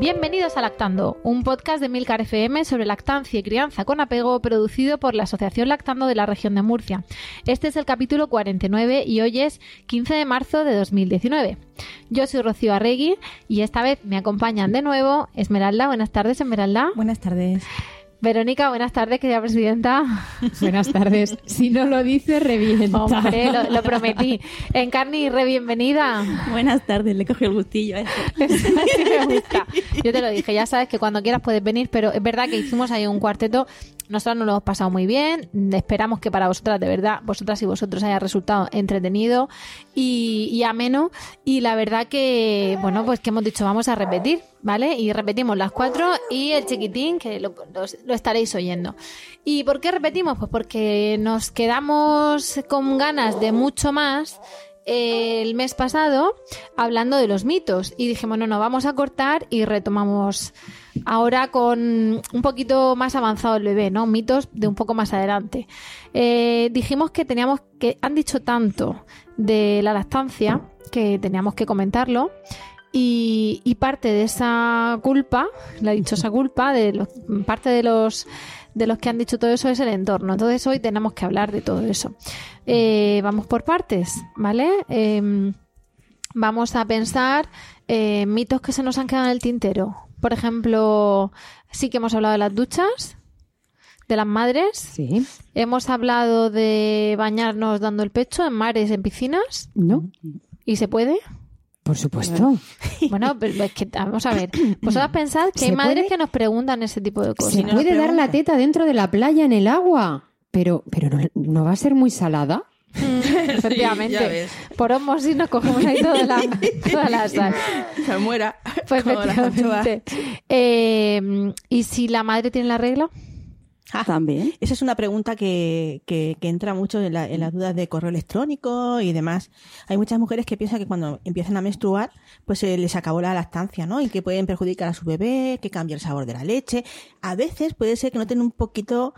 Bienvenidos a Lactando, un podcast de Milcar FM sobre lactancia y crianza con apego producido por la Asociación Lactando de la región de Murcia. Este es el capítulo 49 y hoy es 15 de marzo de 2019. Yo soy Rocío Arregui y esta vez me acompañan de nuevo Esmeralda. Buenas tardes, Esmeralda. Buenas tardes. Verónica, buenas tardes, querida presidenta. Buenas tardes. Si no lo dice, revienta. Hombre, lo, lo prometí. Encarni, re bienvenida. Buenas tardes, le cogí el gustillo a eso. Así me gusta. Yo te lo dije, ya sabes que cuando quieras puedes venir, pero es verdad que hicimos ahí un cuarteto. Nosotros nos lo hemos pasado muy bien. Esperamos que para vosotras, de verdad, vosotras y vosotros haya resultado entretenido y, ameno. Y la verdad que, bueno, pues que hemos dicho, vamos a repetir, ¿vale? Y repetimos las cuatro y el chiquitín, que lo, lo- lo estaréis oyendo. ¿Y por qué repetimos? Pues porque nos quedamos con ganas de mucho más eh, el mes pasado hablando de los mitos y dijimos, no, no, vamos a cortar y retomamos ahora con un poquito más avanzado el bebé, ¿no? Mitos de un poco más adelante. Eh, dijimos que teníamos que, han dicho tanto de la lactancia que teníamos que comentarlo. Y, parte de esa culpa, la dichosa culpa, de los, parte de los de los que han dicho todo eso es el entorno. Entonces hoy tenemos que hablar de todo eso. Eh, vamos por partes, ¿vale? Em, vamos a pensar eh, mitos que se nos han quedado en el tintero. Por ejemplo, sí que hemos hablado de las duchas, de las madres. Sí. Hemos hablado de bañarnos dando el pecho en mares, en piscinas. ¿No? ¿Y se puede? Por supuesto. Bueno, pero es que vamos a ver. Vosotras pensad que hay ¿Se madres puede? que nos preguntan ese tipo de cosas. Se puede dar la teta dentro de la playa en el agua, pero, pero no, no va a ser muy salada. Efectivamente. ves. Por osmosis nos cogemos ahí toda la, toda la sal. Se muera. Pues efectivamente. Eh, ¿Y si la madre tiene la regla? También. Esa es una pregunta que, que, que entra mucho en, la- en las dudas de correo electrónico y demás. Hay muchas mujeres que piensan que cuando empiezan a menstruar, pues se les acabó la lactancia, ¿no? Y que pueden perjudicar a su bebé, que cambia el sabor de la leche. A veces puede ser que noten un poquito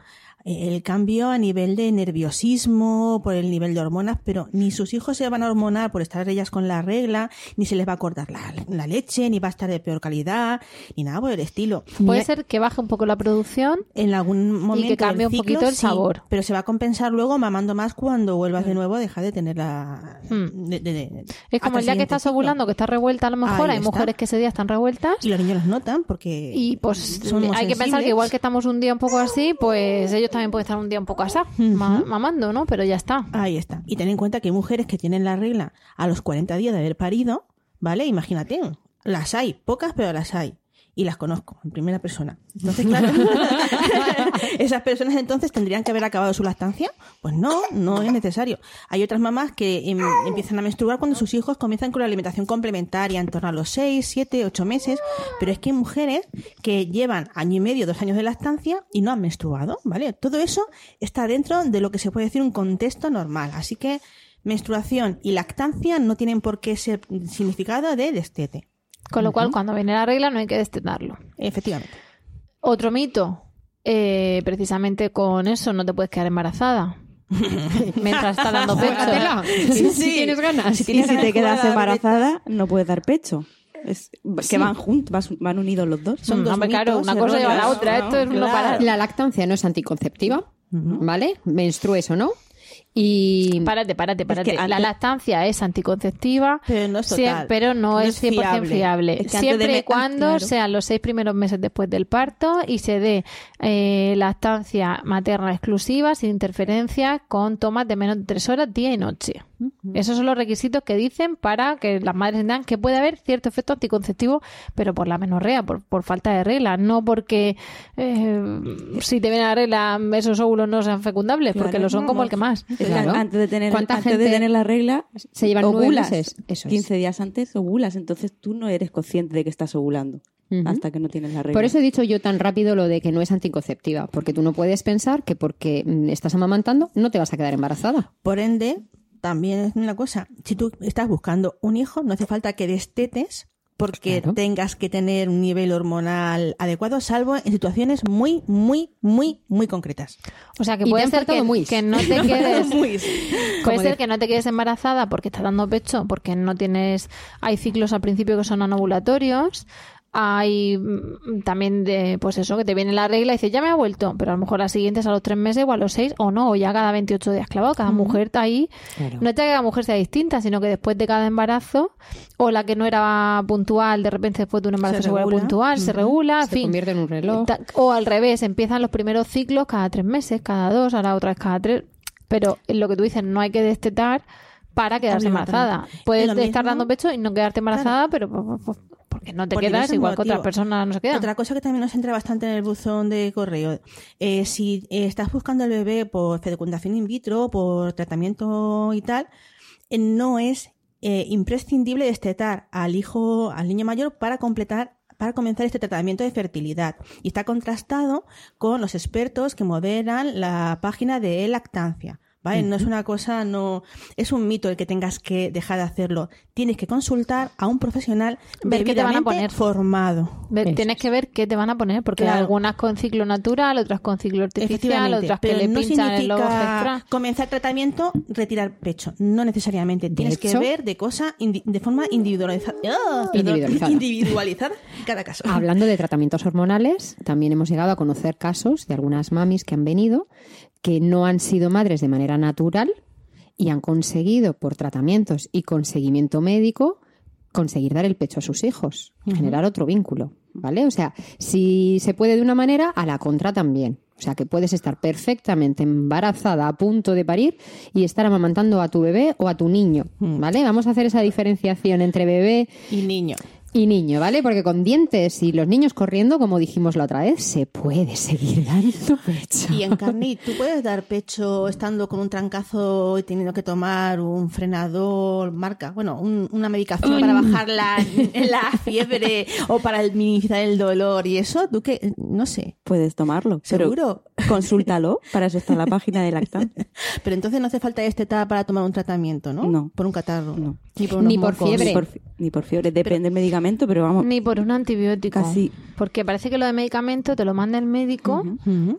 el cambio a nivel de nerviosismo, por el nivel de hormonas, pero ni sus hijos se van a hormonar por estar ellas con la regla, ni se les va a cortar la, la leche, ni va a estar de peor calidad, ni nada por el estilo. Puede Ni- ser que baje un poco la producción. En algún momento que cambie un poquito el sí, sabor. pero se va a compensar luego mamando más cuando vuelvas de nuevo a dejar de tener la... Hmm. de- de- de- Es como el día que estás ciclo. ovulando, que estás revuelta a lo mejor. Ahí Hay está. mujeres que ese día están revueltas. Y los niños los notan porque... Y pues hay que pensar que igual que estamos un día un poco así, pues ellos también pueden estar un día un poco ma- mamando, ¿no? Pero ya está. Ahí está. Y ten en cuenta que hay mujeres que tienen la regla a los 40 días de haber parido, ¿vale? Imagínate, las hay, pocas, pero las hay. Y las conozco en primera persona. Entonces, claro, esas personas entonces tendrían que haber acabado su lactancia. Pues no, no es necesario. Hay otras mamás que em, empiezan a menstruar cuando sus hijos comienzan con la alimentación complementaria en torno a los 6, 7, 8 meses. Pero es que hay mujeres que llevan año y medio, dos años de lactancia y no han menstruado, ¿vale? Todo eso está dentro de lo que se puede decir un contexto normal. Así que menstruación y lactancia no tienen por qué ser significado de destete. Con lo cual, cuando viene la regla, no hay que destetarlo. Efectivamente. Otro mito. eh, precisamente con eso no te puedes quedar embarazada. Mientras está dando pecho. Juégatela. Si, si tienes ganas. Si Y tienes si ganas te quedas embarazada, no puedes dar pecho. Es, que van juntos, van unidos los dos. Son Mm, dos hombre, claro, mitos una cosa lleva a la otra. ¿no? Esto es no parar. La lactancia no es anticonceptiva, ¿vale? Menstrues o no. Y Párate, párate, párate. que La lactancia es anticonceptiva, Pero no es total. pero no, No es es 100% fiable. fiable. Es que antes Siempre de y cuando claro. sean los seis primeros meses después del parto y se dé eh, lactancia materna exclusiva, sin interferencias, con tomas de menos de tres horas, día y noche. Esos son los requisitos que dicen para que las madres entiendan que puede haber cierto efecto anticonceptivo, pero por la menorrea, por, por falta de regla, no porque eh, si te viene la regla esos óvulos no sean fecundables, porque lo son como el que más. Claro. Antes de tener, ¿Cuánta antes gente de tener la regla, se llevan nueve ovulas. meses. Eso es. 15 días antes ovulas, entonces tú no eres consciente de que estás ovulando hasta que no tienes la regla. Por eso he dicho yo tan rápido lo de que no es anticonceptiva, porque tú no puedes pensar que porque mm, estás amamantando no te vas a quedar embarazada. Por ende, también es una cosa, si tú estás buscando un hijo, no hace falta que destetes porque Claro. tengas que tener un nivel hormonal adecuado, salvo en situaciones muy, muy, muy, muy concretas. O sea, que puede ser que, muis. que no te quedes... Muy- Puede Como ser de- que no te quedes embarazada porque estás dando pecho, porque no tienes... Hay ciclos al principio que son anovulatorios. Hay mm, también de, pues eso, que te viene la regla y dices, ya me ha vuelto, pero a lo mejor las siguientes a los tres meses o a los seis, o no, o ya cada 28 días clavado. Cada mujer está ahí. Claro. No es que cada mujer sea distinta, sino que después de cada embarazo, o la que no era puntual, de repente después de un embarazo Se vuelve puntual, se regula, Se fin. convierte en un reloj. O al revés, empiezan los primeros ciclos cada tres meses, cada dos, ahora otra vez cada tres. Pero lo que tú dices, no hay que destetar para quedarse embarazada. Puedes estar mismo- dando pecho y no quedarte embarazada, pero pues, porque no te Por quedas igual que otras personas no se quedan. Otra cosa que también nos entra bastante en el buzón de correo. eh, si eh, estás buscando el bebé por fecundación in vitro, por tratamiento y tal, eh, no es eh, imprescindible destetar al hijo, al niño mayor para completar para comenzar este tratamiento de fertilidad. Y está contrastado con los expertos que moderan la página de lactancia. ¿Vale? No es una cosa, no, es un mito el que tengas que dejar de hacerlo. Tienes que consultar a un profesional Ver qué te van a poner. formado. Ve- Eso Tienes que ver qué te van a poner, porque Claro. algunas con ciclo natural, otras con ciclo artificial, otras que le no pinchan el comenzar tratamiento, retirar pecho. No necesariamente. Tienes que ver de cosa de forma individualizada. ¡Ah! Individualizada. individualizada cada caso. Hablando de tratamientos hormonales, también hemos llegado a conocer casos de algunas mamis que han venido que no han sido madres de manera natural y han conseguido, por tratamientos y con seguimiento médico, conseguir dar el pecho a sus hijos, generar otro vínculo, ¿vale? O sea, si se puede de una manera, a la contra también. O sea, que puedes estar perfectamente embarazada, a punto de parir y estar amamantando a tu bebé o a tu niño, ¿vale? Vamos a hacer esa diferenciación entre bebé Y niño. Y niño, ¿vale? Porque con dientes y los niños corriendo, como dijimos la otra vez, se puede seguir dando pecho. Y en carne, ¿tú puedes dar pecho estando con un trancazo y teniendo que tomar un frenador, marca, bueno, un- una medicación para bajar la, la fiebre o para minimizar el dolor y eso? ¿Tú qué? No sé. Puedes tomarlo. ¿Seguro? Consúltalo. Para eso está la página de lactancia. Pero entonces no hace falta destetar para tomar un tratamiento, ¿no? No. Por un catarro. No. Ni por, Ni por fiebre. Ni por, fi- ni por fiebre. Depende del medicamento, pero vamos. Ni por un antibiótico. Casi. Porque parece que lo de medicamento te lo manda el médico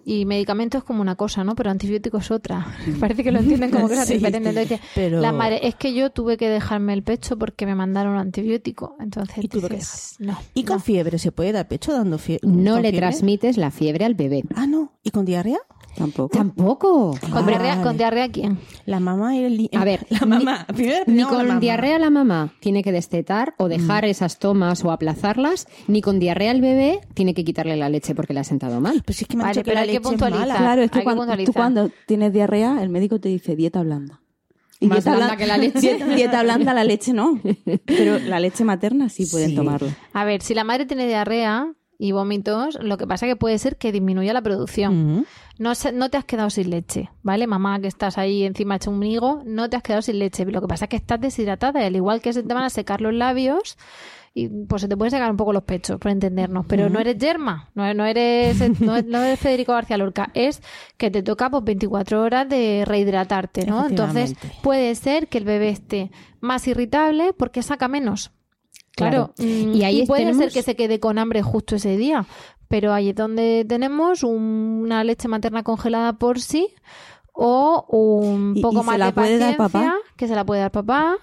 y medicamento es como una cosa, ¿no? Pero antibiótico es otra. parece que lo entienden como cosas Sí, diferentes. sí. Entonces, Pero- la madre, es que yo tuve que dejarme el pecho porque me mandaron antibiótico. Entonces, Y que dices, no. ¿Y con no. fiebre se puede dar pecho dando fiebre? No le transmites la fiebre al bebé. Ah, no. ¿Y con diarrea? Tampoco. Tampoco. ¿Con, diarrea. ¿Con diarrea quién? La mamá y el ni- A ver, la mamá. Primero Ni no, la con mamá. diarrea la mamá tiene que destetar o dejar esas tomas o aplazarlas, ni con diarrea el bebé tiene que quitarle la leche porque le ha sentado mal. Pues es que me han Vale, que pero la hay que leche es puntualizar. mala. Claro, es que, Hay que cuando, tú cuando tienes diarrea, el médico te dice dieta blanda. Más blanda blan- que la leche. Dieta, dieta blanda, la leche no. Pero la leche materna sí pueden Sí. tomarla. A ver, si la madre tiene diarrea y vómitos, lo que pasa que puede ser que disminuya la producción. No, se- no te has quedado sin leche, ¿vale? Mamá, que estás ahí encima hecha un higo, no te has quedado sin leche. Lo que pasa es que estás deshidratada al igual que se te van a secar los labios, y pues se te pueden secar un poco los pechos, por entendernos. Pero no eres yerma, no, no eres, no, no eres Federico García Lorca. Es que te toca pues 24 horas de rehidratarte, ¿no? Entonces puede ser que el bebé esté más irritable porque saca menos. Claro, Claro. mm, Y ahí puede tenemos- ser que se quede con hambre justo ese día, pero ahí es donde tenemos un- una leche materna congelada por sí o un poco y más se la de puede dar paciencia papá. que se la puede dar papá.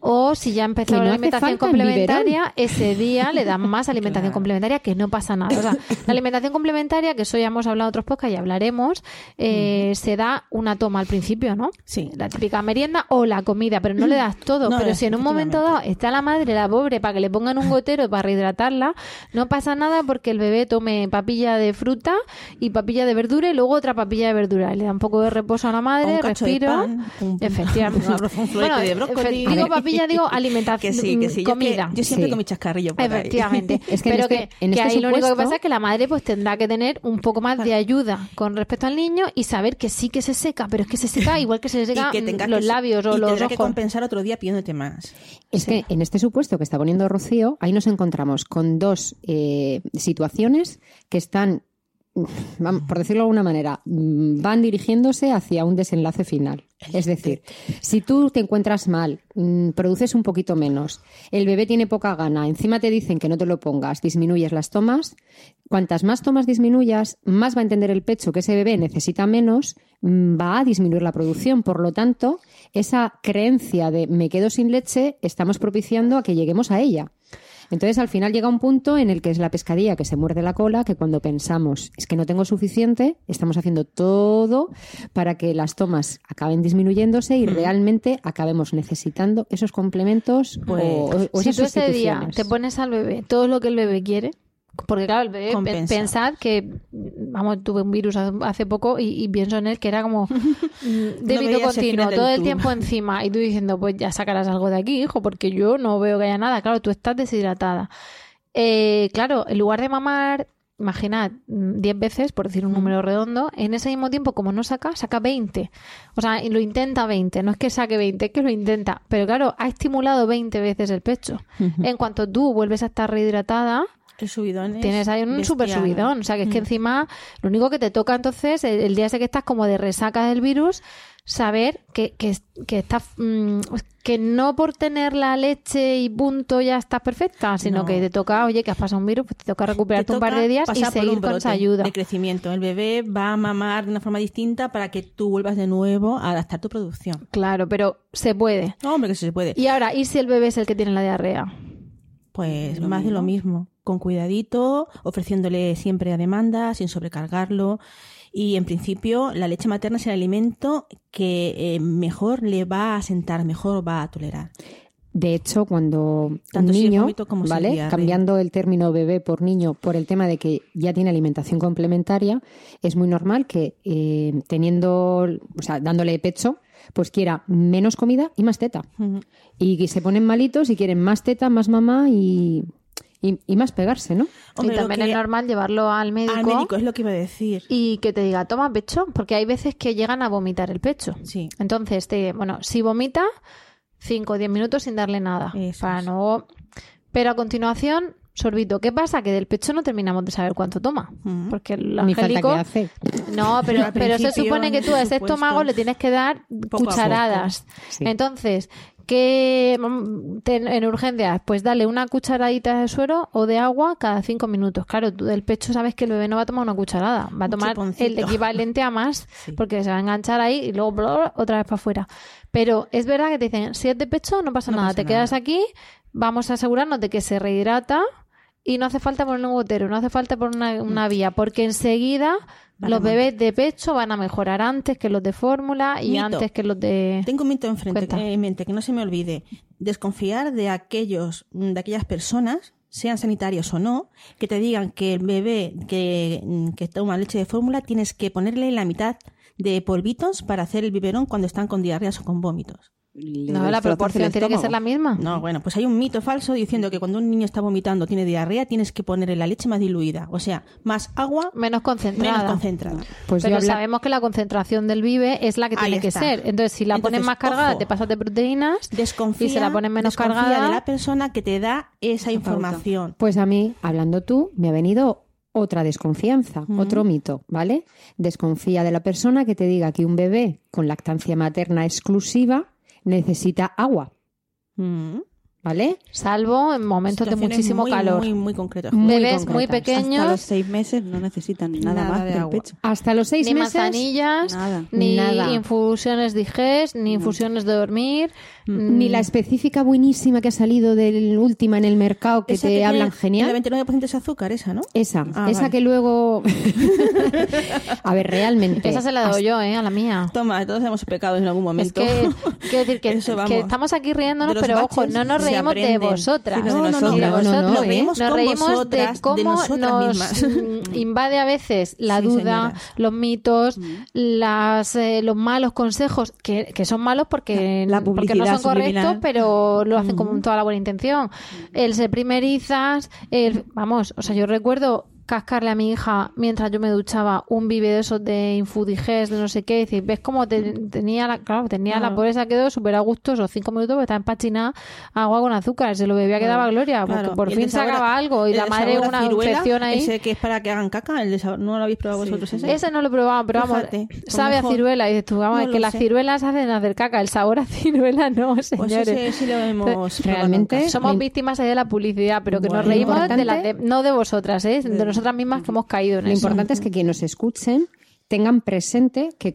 O si ya Que no la alimentación complementaria, ese día le dan más alimentación complementaria, que no pasa nada. O sea, la alimentación complementaria, que eso ya hemos hablado en otros podcasts y hablaremos, eh, se da una toma al principio, ¿no? Sí. La típica merienda o la comida, pero no le das todo. No, pero si en un momento dado está la madre, la pobre, para que le pongan un gotero para rehidratarla, no pasa nada porque el bebé tome papilla de fruta y papilla de verdura y luego otra papilla de verdura. Le da un poco de reposo a la madre, respiro. Efectivamente. florete de brócoli. Digo. Papilla, digo alimentación, Que sí, que sí. Yo, que- comida. yo siempre Sí. con mi chascarrillo por ahí. Efectivamente. Es que en Pero este- que, en que este ahí lo único que pasa es que la madre pues tendrá que tener un poco más de ayuda con respecto al niño y saber que sí que se seca, pero es que se seca igual que se Y seca que tenga los que- labios o y los tendrá que ojos. compensar otro día pidiéndote más. Es que en este supuesto que está poniendo Rocío, ahí nos encontramos con dos eh, situaciones que están, por decirlo de alguna manera, mm, van dirigiéndose hacia un desenlace final. Es decir, si tú te encuentras mal, mm, produces un poquito menos, el bebé tiene poca gana, encima te dicen que no te lo pongas, disminuyes las tomas, cuantas más tomas disminuyas, más va a entender el pecho que ese bebé necesita menos, mm, va a disminuir la producción. Por lo tanto, esa creencia de me quedo sin leche, estamos propiciando a que lleguemos a ella. Entonces, al final llega un punto en el que es la pescadilla que se muerde la cola, que cuando pensamos es que no tengo suficiente, estamos haciendo todo para que las tomas acaben disminuyéndose y realmente acabemos necesitando esos complementos Pues, o, o si esas tú ese día te pones al bebé todo lo que el bebé quiere, porque claro, el bebé, pe- Compensa. pensad que, vamos, tuve un virus hace, poco y, y pienso en él que era como mm, débito el continuo, todo el tiempo encima. Y tú diciendo, pues ya sacarás algo de aquí, hijo, porque yo no veo que haya nada. Claro, tú estás deshidratada. Eh, claro, en lugar de mamar, imaginad, mm, 10 veces, por decir un número redondo, en ese mismo tiempo, como no saca, saca 20. O sea, lo intenta 20. No es que saque 20, es que lo intenta. Pero claro, ha estimulado 20 veces el pecho. En cuanto tú vuelves a estar rehidratada, El subidón es tienes ahí un bestial. super subidón. O sea, que es que Mm. encima lo único que te toca entonces, el, el día ese que estás como de resaca del virus, saber que, que, que estás, mm, que no por tener la leche y punto ya estás perfecta, sino No. que te toca, oye, que has pasado un virus, pues te toca Te recuperarte un par de días y seguir con esa ayuda. de crecimiento. El bebé va a mamar de una forma distinta para que tú vuelvas de nuevo a adaptar tu producción. Claro, pero se puede. No, hombre, que sí se puede. Y ahora, ¿y si el bebé es el que tiene la diarrea? Pues más de lo mismo, con cuidadito, ofreciéndole siempre a demanda, sin sobrecargarlo. Y en principio la leche materna es el alimento que eh, mejor le va a sentar, mejor va a tolerar. De hecho, cuando Tanto un niño, como ¿vale? Cambiando el término bebé por niño por el tema de que ya tiene alimentación complementaria, es muy normal que eh, teniendo, o sea, dándole pecho, pues quiera menos comida y más teta. Y se ponen malitos y quieren más teta, más mamá y, y, y más pegarse, ¿no? Hombre, y también es normal llevarlo al médico, Al médico es lo que iba a decir. y que te diga, toma pecho, porque hay veces que llegan a vomitar el pecho. Sí. Entonces, te, bueno, si vomita, 5 o 10 minutos sin darle nada. Eso para es. no. Pero a continuación, sorbito. ¿Qué pasa? Que del pecho no terminamos de saber cuánto toma. Ujú. Porque el Ni falta angélico. que hace. No, pero, pero se supone que tú a ese supuesto. estómago le tienes que dar poco. cucharadas. Sí. Entonces, ¿qué mm, en urgencias? Pues dale una cucharadita de suero o de agua cada cinco minutos. Claro, tú del pecho sabes que el bebé no va a tomar una cucharada, va a Un tomar el equivalente a más, Sí. porque se va a enganchar ahí y luego bla, bla, otra vez para afuera. Pero es verdad que te dicen, si es de pecho, no pasa No nada, pasa te quedas aquí, vamos a asegurarnos de que se rehidrata y no hace falta poner un gotero, no hace falta poner una, una vía, porque enseguida Los bebés de pecho van a mejorar antes que los de fórmula y Mito. antes que los de... Tengo un mito enfrente, Cuenta. eh, en mente, que no se me olvide. Desconfiar de aquellos, de aquellas personas, sean sanitarios o no, que te digan que el bebé que, mm, que toma leche de fórmula tienes que ponerle la mitad de polvitos para hacer el biberón cuando están con diarreas o con vómitos. No, la proporción tiene que ser la misma. No, bueno, pues hay un mito falso diciendo que cuando un niño está vomitando tiene diarrea, tienes que ponerle la leche más diluida, o sea, más agua, Menos concentrada. menos concentrada. Pues yo Pero habla- sabemos que la concentración del vive es la que tiene que ser. Entonces, si la pones más cargada, ojo. te pasas de proteínas. Desconfía, Y se la ponen menos desconfía cargada. de la persona que te da esa información. Pues a mí, hablando tú, me ha venido otra desconfianza, otro mito, ¿vale? Desconfía de la persona que te diga que un bebé con lactancia materna exclusiva necesita agua. Mm. ¿Vale? Salvo en momentos de muchísimo muy, calor. Muy, muy concretas. Muy Bebés muy concretas. Hasta los pequeños, seis meses no necesitan nada, Nada más de del agua. pecho. Hasta los seis ni meses. manzanillas, Nada. ni Nada. infusiones digest, ni infusiones de dormir. Ni la específica buenísima que ha salido del última en el mercado que Esa te hablan El genial. 29% es azúcar, esa, ¿no? Esa, Ah, esa vale. que luego. a ver, realmente. Esa se la doy yo, ¿eh? A la mía. Toma, todos hemos pecado en algún Es momento. que, quiero decir que, Eso, que vamos. estamos aquí riéndonos, pero ojo, no nos reímos de vosotras. No, no, no, nos reímos Nos reímos de cómo nos mm, invade a veces la duda, los mitos, las, eh, los malos consejos, que, que son malos porque, La porque no son correctos, pero lo hacen con toda la buena intención. El ser primerizas, el, vamos, o sea, yo recuerdo cascarle a mi hija mientras yo me duchaba un vive de esos de Infudigest, de no sé qué, y decir, ves cómo te- tenía la, claro, tenía la pobreza quedó súper a gusto esos cinco minutos porque estaba empachinada agua con azúcar, se lo bebía que daba gloria, porque por fin de sabor sacaba algo y la de madre una ciruela, infección ahí. Ese que es para que hagan caca, el de sabor- ¿no lo habéis probado Sí, vosotros ese? Ese no lo he probado, pero vamos, Fíjate, pues sabe a ciruela. Y dices tú, vamos, No es que las sé. ciruelas hacen hacer caca, el sabor a ciruela no, Pues señores. ese sí lo hemos Realmente-. Somos víctimas de la publicidad, pero que nos Bueno, reímos lo de las de, no de vosotras, ¿eh? de nosotras mismas que hemos caído en Lo eso. importante es que quienes nos escuchen tengan presente que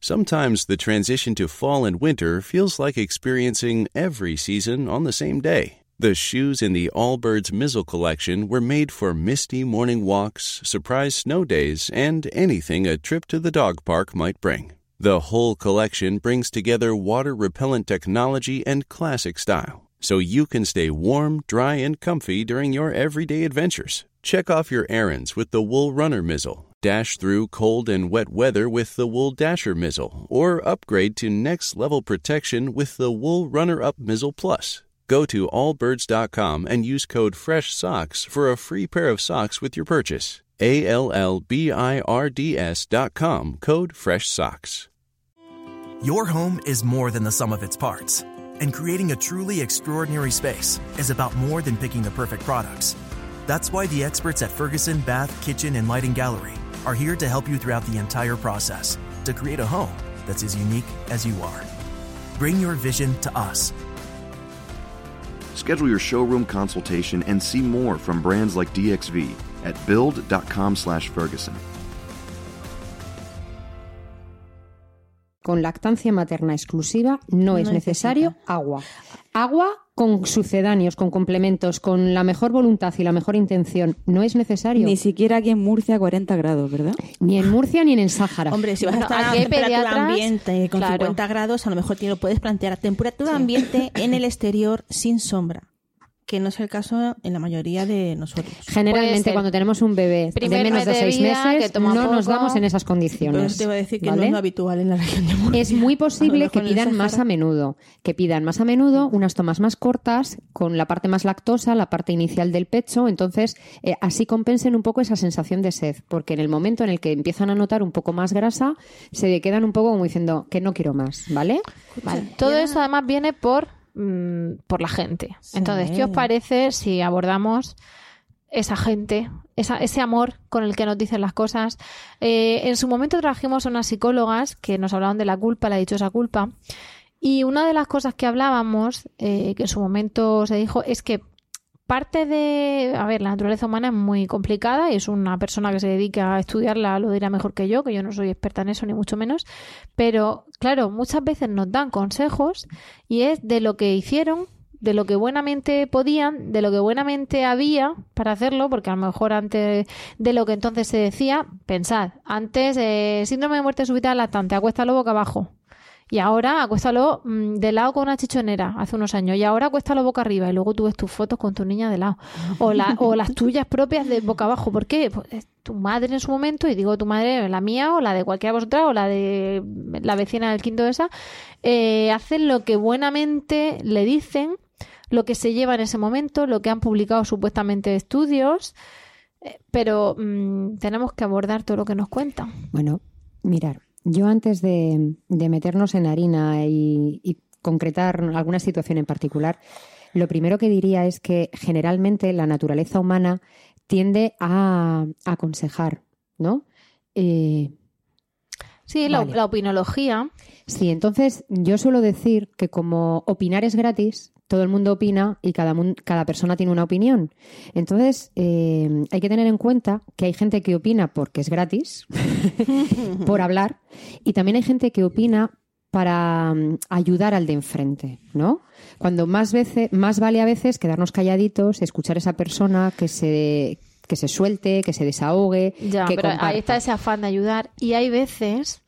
Sometimes the transition to fall and winter feels like experiencing every season on the same day. The shoes in the Allbirds Mizzle collection were made for misty morning walks, surprise snow days, and anything a trip to the dog park might bring. The whole collection brings together water repellent technology and classic style, so you can stay warm, dry, and comfy during your everyday adventures. Check off your errands with the Wool Runner Mizzle. Dash through cold and wet weather with the Wool Dasher Mizzle, or upgrade to next level protection with the Wool Runner Up Mizzle Plus. Go to allbirds.com and use code FRESHSOCKS for a free pair of socks with your purchase. A L L B I R D S dot com code FRESHSOCKS. Your home is more than the sum of its parts, and creating a truly extraordinary space is about more than picking the perfect products. That's why the experts at Ferguson Bath, Kitchen, and Lighting Gallery are here to help you throughout the entire process to create a home that's as unique as you are. Bring your vision to us. Schedule your showroom consultation and see more from brands like DXV at build.com/ferguson. con lactancia materna exclusiva no, es necesario agua. Agua con sucedáneos, con complementos, con la mejor voluntad y la mejor intención. No es necesario. Ni siquiera aquí en Murcia a 40 grados, ¿verdad? Ni en Murcia ni en el Sáhara. Hombre, si vas Bueno, a estar a temperatura pediatras, ambiente con claro. 50 grados, a lo mejor te lo puedes plantear a temperatura ambiente en el exterior sin sombra, que no es el caso en la mayoría de nosotros. Generalmente cuando tenemos un bebé Primer de menos de de seis vida, meses, que toma no nos damos en esas Pero condiciones. te voy a decir que no es lo habitual en la región de Murcia. Es muy posible que pidan más a menudo, que pidan más a menudo unas tomas más cortas, con la parte más lactosa, la parte inicial del pecho, entonces eh, así compensen un poco esa sensación de sed, porque en el momento en el que empiezan a notar un poco más grasa, se quedan un poco como diciendo que no quiero más, ¿vale? Vale. Todo eso además viene por, mm, por la gente. Entonces, ¿qué os parece si abordamos esa gente, esa- ese amor con el que nos dicen las cosas? Eh, en su momento trajimos a unas psicólogas que nos hablaban de la culpa, la dichosa culpa. Y una de las cosas que hablábamos, eh, que en su momento se dijo, es que parte de. A ver, la naturaleza humana es muy complicada y es una persona que se dedica a estudiarla, lo dirá mejor que yo, que yo no soy experta en eso, ni mucho menos. Pero, claro, muchas veces nos dan consejos y es de lo que hicieron, de lo que buenamente podían, de lo que buenamente había para hacerlo, porque a lo mejor antes de lo que entonces se decía, pensad, antes, eh, síndrome de muerte súbita lactante, acuéstalo boca abajo. Y ahora acuéstalo mm, de lado con una chichonera hace unos años. Y ahora acuéstalo boca arriba. Y luego tú ves tus fotos con tu niña de lado. O, o las tuyas propias de boca abajo. ¿Por qué? Pues es tu madre en su momento, y digo tu madre, la mía, o la de cualquiera de vosotras, o la de la vecina del quinto esa, eh, hacen lo que buenamente le dicen, lo que se lleva en ese momento, lo que han publicado supuestamente estudios. eh, Pero mm, tenemos que abordar todo lo que nos cuentan. Bueno, mirar, yo antes de, de meternos en harina y, y concretar alguna situación en particular, lo primero que diría es que generalmente la naturaleza humana tiende a, a aconsejar, ¿no? Eh, Sí, la, la opinología. Sí, entonces yo suelo decir que como opinar es gratis, todo el mundo opina y cada, cada persona tiene una opinión. Entonces eh, hay que tener en cuenta que hay gente que opina porque es gratis, por hablar, y también hay gente que opina para mm, ayudar al de enfrente, ¿no? Cuando más veces, más vale a veces quedarnos calladitos, escuchar a esa persona que se que se suelte, que se desahogue, Ya, que pero comparta. ahí está ese afán de ayudar. Y hay veces,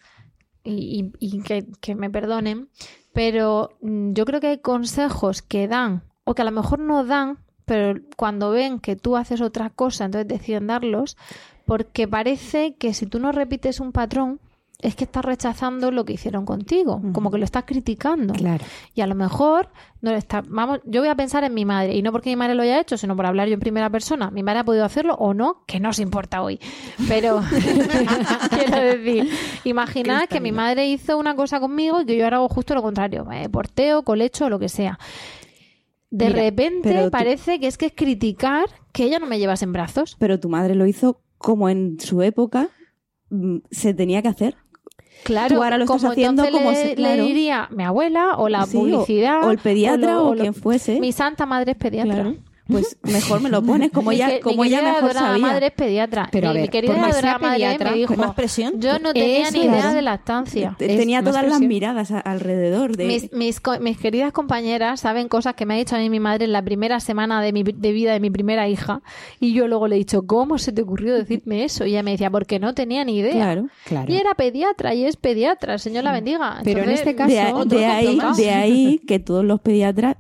y, y- y que, que me perdonen, pero mm, yo creo que hay consejos que dan, o que a lo mejor no dan, pero cuando ven que tú haces otra cosa, entonces deciden darlos, porque parece que si tú no repites un patrón, es que estás rechazando lo que hicieron contigo, como que lo estás criticando. Claro. Y a lo mejor no le está, vamos, yo voy a pensar en mi madre y no porque mi madre lo haya hecho, sino por hablar yo en primera persona. Mi madre ha podido hacerlo o no, que no se importa hoy. Pero quiero decir, imaginad que mi madre hizo una cosa conmigo y que yo ahora hago justo lo contrario, me porteo, colecho, lo que sea. De Mira, repente tú- parece que es que es criticar que ella no me llevas en brazos. Pero tu madre lo hizo como en su época mm, se tenía que hacer. Claro, Tú ahora lo estás como haciendo como le, se- le claro. diría mi abuela o la Sí, o- publicidad o el pediatra lo- o lo- quien fuese. Mi santa madre es pediatra. Claro. Pues mejor me lo pones como Mi ella, que- como mi ella mejor sabía. madre es pediatra. Pero a mi querida por adorada sea madre pediatra, me dijo, más presión. yo no tenía ni idea es. de lactancia. Te- Tenía todas las presión. miradas a- alrededor de Mis, mis, queridas compañeras saben cosas que me ha dicho a mí mi madre en la primera semana de, mi, de vida de mi primera hija. Y yo luego le he dicho, ¿cómo se te ocurrió decirme eso? Y ella me decía, porque no tenía ni idea. Claro. Claro. Y era pediatra y es pediatra, el Señor la bendiga. Pero en este caso- de, ahí, de ahí que todos los pediatras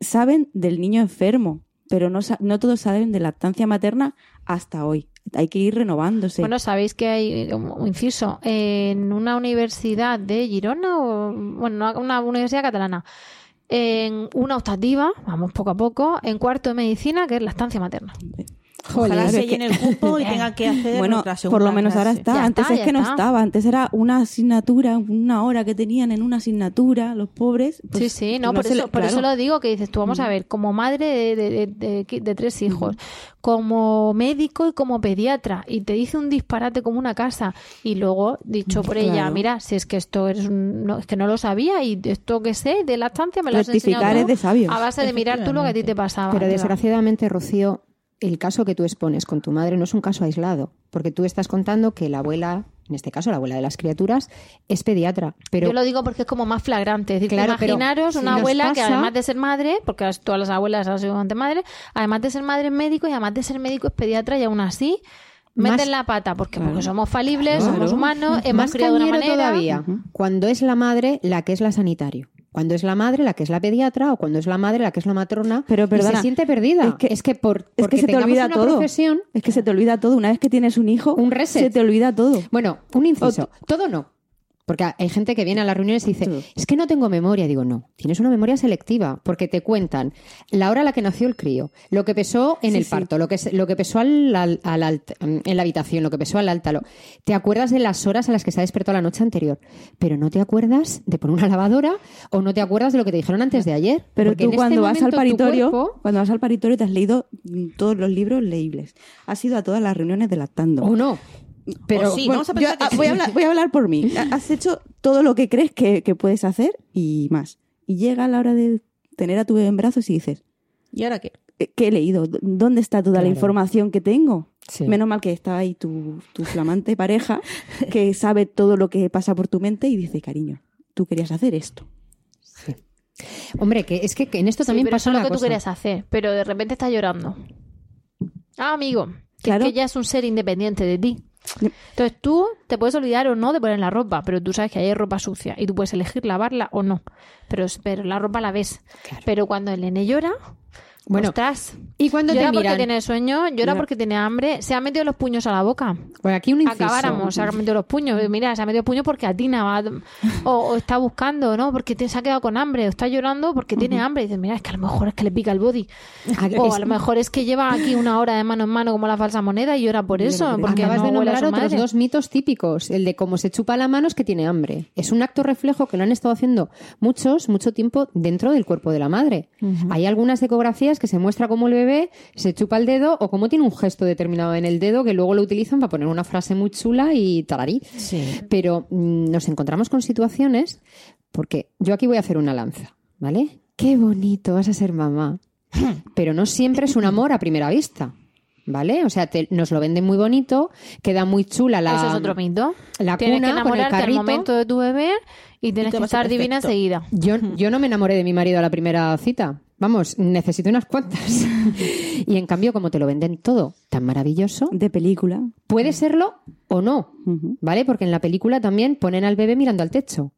saben del niño enfermo, pero no, no todos saben de lactancia materna hasta hoy. Hay que ir renovándose. Bueno, sabéis que hay un inciso en una universidad de Girona o bueno, una universidad catalana. En una optativa, vamos poco a poco, en cuarto de medicina, que es la estancia materna. Ojalá Joder, se llene el cupo y tenga que hacer bueno, otra por segunda lo menos ahora está. Ya Antes está, es que no estaba. Antes era una asignatura, una hora que tenían en una asignatura, los pobres. pues, sí, sí, no, no por, eso, le- por eso lo digo, que dices tú, vamos a ver, como madre de, de- de- de- de tres hijos, como médico y como pediatra, y te dice un disparate como una casa, y luego, dicho por ella, mira, si es que esto es, un- no, es que no lo sabía, y esto que sé de lactancia me lo has enseñado es tú de sabios. a base de mirar tú lo que a ti te pasaba. Pero desgraciadamente, Rocío, el caso que tú expones con tu madre no es un caso aislado, porque tú estás contando que la abuela, en este caso la abuela de las criaturas, es pediatra. Pero Yo lo digo porque es como más flagrante. Es decir, Claro, imaginaros una abuela que además de ser madre, porque todas las abuelas han sido madre, además de ser madre es médico y además de ser médico es pediatra y aún así Más- meten la pata porque, Claro. porque somos falibles, Claro. somos humanos, hemos más criado de una manera. todavía, cuando es la madre la que es la sanitario. Cuando es la madre la que es la pediatra o cuando es la madre la que es la matrona Pero y se siente perdida. es que- por Es que se te olvida una todo. profesión Es que se te olvida todo. Una vez que tienes un hijo, Un reset. se te olvida todo. Bueno, un inciso. Todo no. Porque hay gente que viene a las reuniones y dice, Todo. es que no tengo memoria. Digo, no, tienes una memoria selectiva, porque te cuentan la hora a la que nació el crío, lo que pesó en Sí, el sí. parto, lo que, lo que pesó al, al- al alt- en la habitación, lo que pesó al alta. lo- Te acuerdas de las horas a las que se ha despertado la noche anterior, pero no te acuerdas de poner una lavadora o no te acuerdas de lo que te dijeron antes de ayer. Pero tú este cuando vas al momento paritorio, cuerpo- cuando vas al paritorio te has leído mm, todos los libros leíbles. Has ido a todas las reuniones de lactando. o no. Pero sí, Bueno, vamos a pensar yo, que ah, sí. voy, a hablar, voy a hablar por mí. Ha- Has hecho todo lo que crees que, que puedes hacer y más. Y llega la hora de tener a tu bebé en brazos y dices, ¿Y ahora qué? "Eh, ¿qué he leído? ¿Dó- ¿Dónde está toda la información que tengo? Sí. Menos mal que está ahí tu, tu flamante pareja que sabe todo lo que pasa por tu mente y dice, cariño, tú querías hacer esto. Hombre, que es que, que en esto Sí, también pero pasa es lo una que tú querías hacer, pero de repente está llorando. Ah, amigo, que, Claro. que ya es un ser independiente de ti. Entonces tú te puedes olvidar o no de poner la ropa, pero tú sabes que hay ropa sucia y tú puedes elegir lavarla o no. Pero, pero la ropa la ves. Pero cuando el nene llora, Bueno, ostras, y cuando llora te porque miran, tiene sueño, llora porque tiene hambre, se ha metido los puños a la boca. Bueno, aquí un inciso. Acabáramos, se ha metido los puños. Mira, se ha metido puños porque atina va, o, o está buscando, ¿no? Porque te- se ha quedado con hambre, o está llorando porque tiene hambre. Y dices, mira, es que a lo mejor es que le pica el body. Ah, O a lo mejor es que lleva aquí una hora de mano en mano como la falsa moneda y llora por eso. Porque Acabas no de nombrar otros madre. dos mitos típicos. El de cómo se chupa la mano es que tiene hambre. Es un acto reflejo que lo han estado haciendo muchos, mucho tiempo dentro del cuerpo de la madre. Hay algunas ecografías que se muestra cómo el bebé se chupa el dedo o cómo tiene un gesto determinado en el dedo que luego lo utilizan para poner una frase muy chula y talarí. Sí. Pero mm, nos encontramos con situaciones, porque yo aquí voy a hacer una lanza, ¿vale? Qué bonito, vas a ser mamá. Pero no siempre es un amor a primera vista. ¿Vale? O sea, te- nos lo venden muy bonito, queda muy chula la. Eso es otro mito. la Tienes que cuna con el enamorarte al momento de tu bebé y tienes que estar divina enseguida. Yo, yo no me enamoré de mi marido a la primera cita. Vamos, necesito unas cuantas. y en cambio, como te lo venden todo tan maravilloso, De película. puede serlo o no. ¿Vale? Porque en la película también ponen al bebé mirando al techo.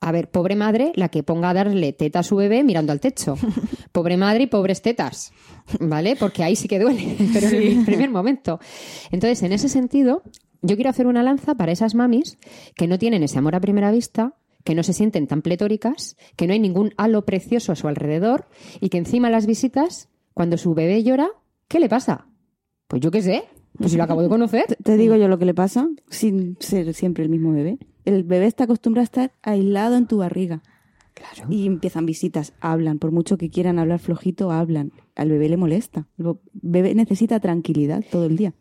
A ver, pobre madre, la que ponga a darle teta a su bebé mirando al techo. Pobre madre y pobres tetas. ¿Vale? Porque ahí sí que duele, pero en el primer momento. Entonces, en ese sentido, yo quiero hacer una lanza para esas mamis que no tienen ese amor a primera vista, que no se sienten tan pletóricas, que no hay ningún halo precioso a su alrededor y que encima las visitas, cuando su bebé llora, ¿qué le pasa? Pues yo qué sé, pues si lo acabo de conocer. Te, te digo yo lo que le pasa sin ser siempre el mismo bebé. El bebé está acostumbrado a estar aislado en tu barriga. Claro. Y empiezan visitas, hablan, por mucho que quieran hablar flojito, hablan. Al bebé le molesta. El bebé necesita tranquilidad todo el día.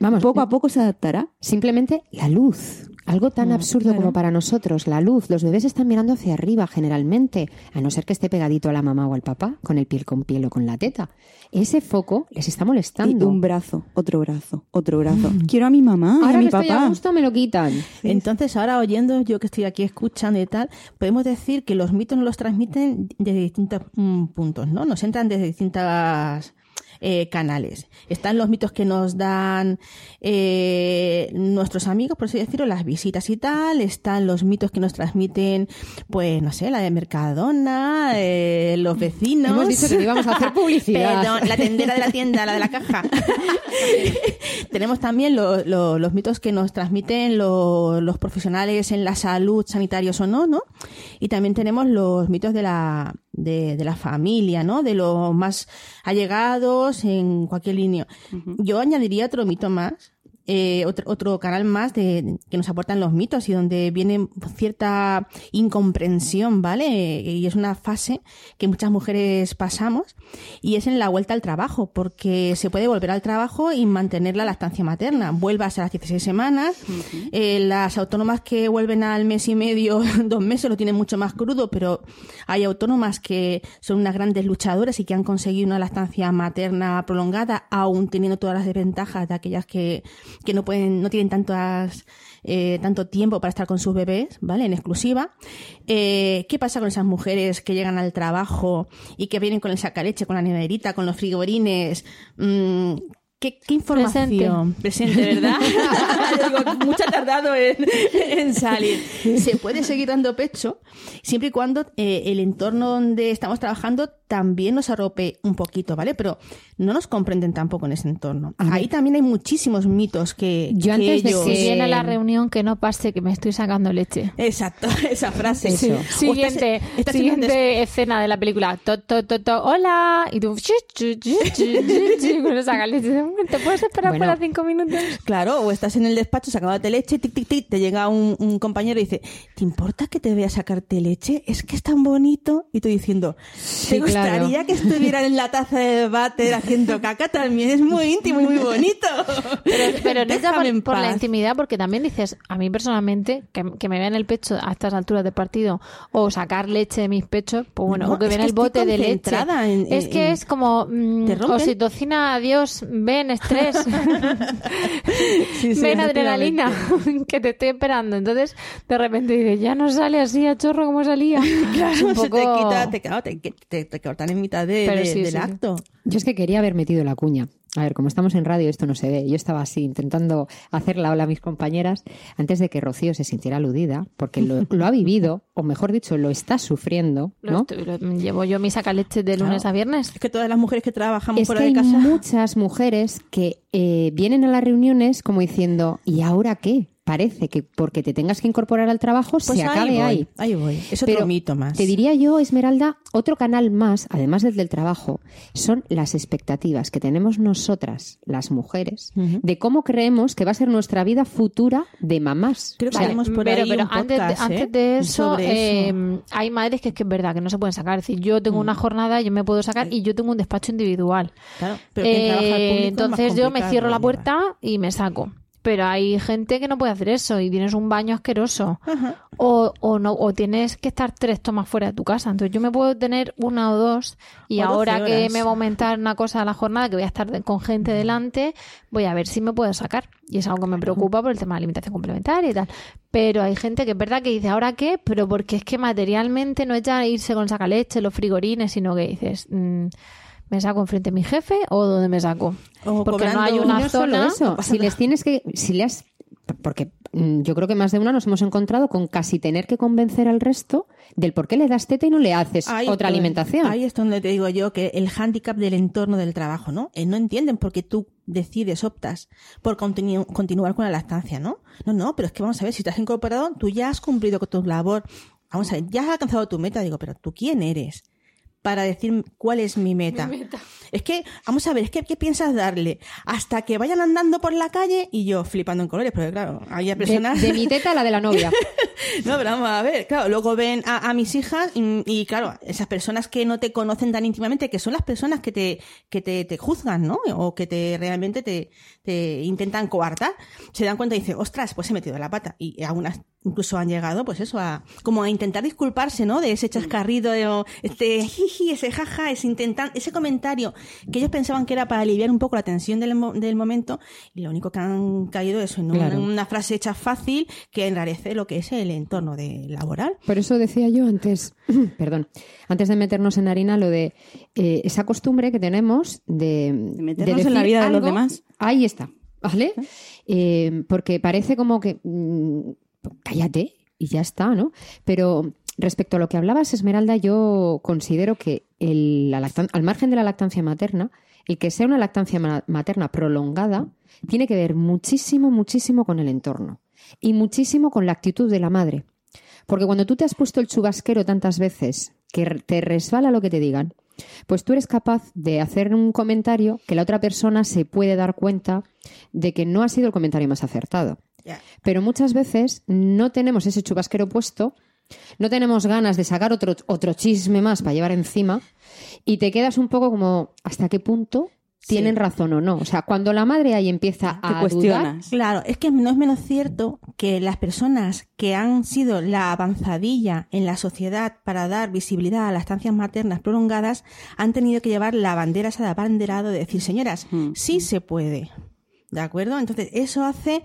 Vamos, Poco a poco se adaptará. Simplemente la luz. Algo tan Mm, absurdo claro. como para nosotros, la luz. Los bebés están mirando hacia arriba generalmente, a no ser que esté pegadito a la mamá o al papá, con el piel con piel o con la teta. Ese foco les está Y molestando. un brazo, otro brazo, otro brazo. Quiero a mi mamá, y Ahora a que mi estoy a papá. gusto me lo quitan. Entonces, ahora oyendo, yo que estoy aquí escuchando y tal, podemos decir que los mitos nos los transmiten desde distintos mm, puntos, ¿no? Nos entran desde distintas eh, canales. Están los mitos que nos dan eh, nuestros amigos, por así decirlo, las visitas y tal. Están los mitos que nos transmiten, pues, no sé, la de Mercadona, eh, los vecinos. Hemos dicho que íbamos a hacer publicidad. Perdón, la tendera de la tienda, la de la caja. Tenemos también lo- lo- los mitos que nos transmiten lo- los profesionales en la salud, sanitarios o no, ¿no? Y también tenemos los mitos de la, de, de la familia, ¿no? De los más allegados en cualquier línea. Yo añadiría otro mito más. Eh, otro, otro canal más de, que nos aportan los mitos y donde viene cierta incomprensión, ¿vale? Y es una fase que muchas mujeres pasamos y es en la vuelta al trabajo, porque se puede volver al trabajo y mantener la lactancia materna. Vuelvas a las 16 semanas. Eh, las autónomas que vuelven al mes y medio, dos meses, lo tienen mucho más crudo, pero hay autónomas que son unas grandes luchadoras y que han conseguido una lactancia materna prolongada, aún teniendo todas las desventajas de aquellas que, que no pueden, no tienen tantas eh, tanto tiempo para estar con sus bebés, ¿vale? En exclusiva. Eh, ¿Qué pasa con esas mujeres que llegan al trabajo y que vienen con el sacaleche, con la neverita, con los frigorines? Mm, ¿Qué, qué información? Presente, ¿verdad? Digo, mucho ha tardado en, en salir. Se puede seguir dando pecho siempre y cuando eh, el entorno donde estamos trabajando también nos arrope un poquito, ¿vale? Pero no nos comprenden tampoco en ese entorno. Ahí también hay muchísimos mitos que, Yo que antes de ellos... Si que- viene a la reunión, que no pase que me estoy sacando leche. Exacto, esa frase. Eso. Estás- Siguiente, estás siguiente escena de la película. To, to, to, to, hola. Y tú, esa leche. ¿Te puedes esperar Bueno. fuera cinco minutos? Claro, o estás en el despacho sacándote leche, tic, tic, tic, te llega un, un compañero y dice, ¿te importa que te vea sacarte leche? Es que es tan bonito. Y tú diciendo, ¿te Sí, gustaría claro. que estuvieran en la taza de váter haciendo caca? También es muy íntimo y muy bonito. Pero, pero no es ya Déjame en por, por la intimidad, porque también dices, a mí personalmente, que, que me vean el pecho a estas alturas del partido o sacar leche de mis pechos, pues bueno, No, o que que el bote de leche. en- es que en- es como mm, ¿Te rompen? oxitocina, adiós, ven, estrés, Sí, sí, ven adrenalina, que te estoy esperando. Entonces, de repente dices, ya no sale así a chorro como salía. Claro, se te quita, te, claro, te, te- te cortan en mitad de- de- sí, del sí. acto. Yo es que quería haber metido la cuña. A ver, como estamos en radio, esto no se ve. Yo estaba así intentando hacer la ola a mis compañeras antes de que Rocío se sintiera aludida, porque lo, lo ha vivido, o mejor dicho, lo está sufriendo, Lo ¿no? estoy- lo- llevo yo mi sacaleche de lunes Claro. a viernes. Es que todas las mujeres que trabajamos Es fuera que de hay casa... muchas mujeres que eh, vienen a las reuniones como diciendo, ¿y ahora qué? Parece que porque te tengas que incorporar al trabajo Pues se acabe voy, ahí. Ahí voy. Es otro Pero mito más. Te diría yo, Esmeralda, otro canal más, además del del trabajo, son las expectativas que tenemos nosotras, las mujeres, de cómo creemos que va a ser nuestra vida futura de mamás. Creo que tenemos por pero, ahí pero un antes, de, podcast, antes ¿eh? de eso. Mm. eh, hay madres que es que es verdad que no se pueden sacar. Es decir, yo tengo una jornada, yo me puedo sacar y yo tengo un despacho individual. Claro, pero Eh, entonces yo me cierro la puerta y me saco. Pero hay gente que no puede hacer eso y tienes un baño asqueroso. Ajá. O, o no o tienes que estar tres tomas fuera de tu casa. Entonces yo me puedo tener una o dos y O 12 ahora que me va a aumentar una cosa a la jornada, que voy a estar con gente delante, voy a ver si me puedo sacar. Y es algo que me preocupa por el tema de alimentación complementaria y tal. Pero hay gente que es verdad que dice, ¿ahora qué? Pero porque es que materialmente no es ya irse con sacaleche, los frigorines, sino que dices... mm, ¿Me saco enfrente de mi jefe o dónde me saco? O Porque no hay una no solo zona. eso, si les tienes que, si le has, porque mm, yo creo que más de una nos hemos encontrado con casi tener que convencer al resto del por qué le das teta y no le haces Ahí otra alimentación. Ahí es donde te digo yo que el hándicap del entorno del trabajo, ¿no? Eh, no entienden por qué tú decides, optas por continu- continuar con la lactancia, ¿no? No, no, pero es que vamos a ver, si te has incorporado, tú ya has cumplido con tu labor. Vamos a ver, ya has alcanzado tu meta. Digo, pero ¿tú quién eres? Para decir cuál es mi meta. Es que, vamos a ver, es que ¿qué piensas darle? Hasta que vayan andando por la calle y yo flipando en colores, porque claro, había de, personas... de mi teta a la de la novia. No, pero vamos a ver, claro, luego ven a, a mis hijas y, y, claro, esas personas que no te conocen tan íntimamente, que son las personas que te, que te, te juzgan, ¿no? O que te realmente te, te intentan coartar, se dan cuenta y dicen, ostras, pues he metido la pata. Y algunas incluso han llegado, pues eso, a como a intentar disculparse, ¿no? De ese chascarrido, de, o este jiji, ese jaja, ese intentar, ese comentario que ellos pensaban que era para aliviar un poco la tensión del, mo- del momento, y lo único que han caído es en una, Claro. una frase hecha fácil que enrarece lo que es el entorno de laboral. Por eso decía yo antes, perdón, antes de meternos en harina, lo de eh, esa costumbre que tenemos de, De meternos en la vida de los demás. Ahí está, ¿vale? Eh, porque parece como que mm, cállate y ya está, ¿no? Pero respecto a lo que hablabas, Esmeralda, yo considero que al margen de la lactancia materna, el que sea una lactancia ma- materna prolongada tiene que ver muchísimo, muchísimo con el entorno y muchísimo con la actitud de la madre. Porque cuando tú te has puesto el chubasquero tantas veces que te resbala lo que te digan, pues tú eres capaz de hacer un comentario que la otra persona se puede dar cuenta de que no ha sido el comentario más acertado. Pero muchas veces no tenemos ese chubasquero puesto, no tenemos ganas de sacar otro, otro chisme más para llevar encima y te quedas un poco como, ¿hasta qué punto tienen razón o no? O sea, cuando la madre ahí empieza a dudar, cuestionas. Claro, es que no es menos cierto que las personas que han sido la avanzadilla en la sociedad para dar visibilidad a las estancias maternas prolongadas han tenido que llevar la bandera esa de abanderado de decir, señoras, Mm. sí se puede. ¿De acuerdo? Entonces, eso hace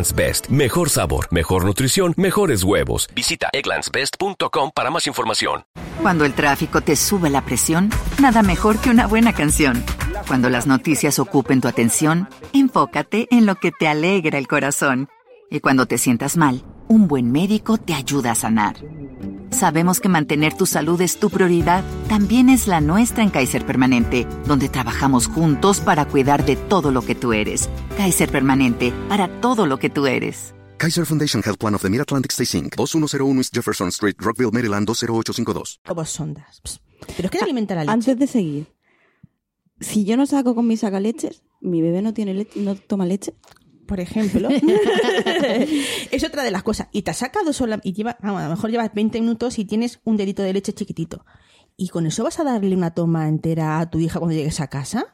Best. Mejor sabor, mejor nutrición, mejores huevos. Visita egglandsbest.com para más información. Cuando el tráfico te sube la presión, nada mejor que una buena canción. Cuando las noticias ocupen tu atención, enfócate en lo que te alegra el corazón. Y cuando te sientas mal, un buen médico te ayuda a sanar. Sabemos que mantener tu salud es tu prioridad, también es la nuestra en Kaiser Permanente, donde trabajamos juntos para cuidar de todo lo que tú eres. Kaiser Permanente, para todo lo que tú eres. Kaiser Foundation Health Plan of the Mid-Atlantic Stay Inc. 2101 East Jefferson Street, Rockville, Maryland 20852. como sondas. Pero es que no alimenta la leche. Antes de seguir, si yo no saco con mis sacaleches, mi bebé no tiene leche, no toma leche. Por ejemplo. es otra de las cosas. Y te has sacado sola y lleva, vamos, a lo mejor llevas 20 minutos y tienes un dedito de leche chiquitito. ¿Y con eso vas a darle una toma entera a tu hija cuando llegues a casa?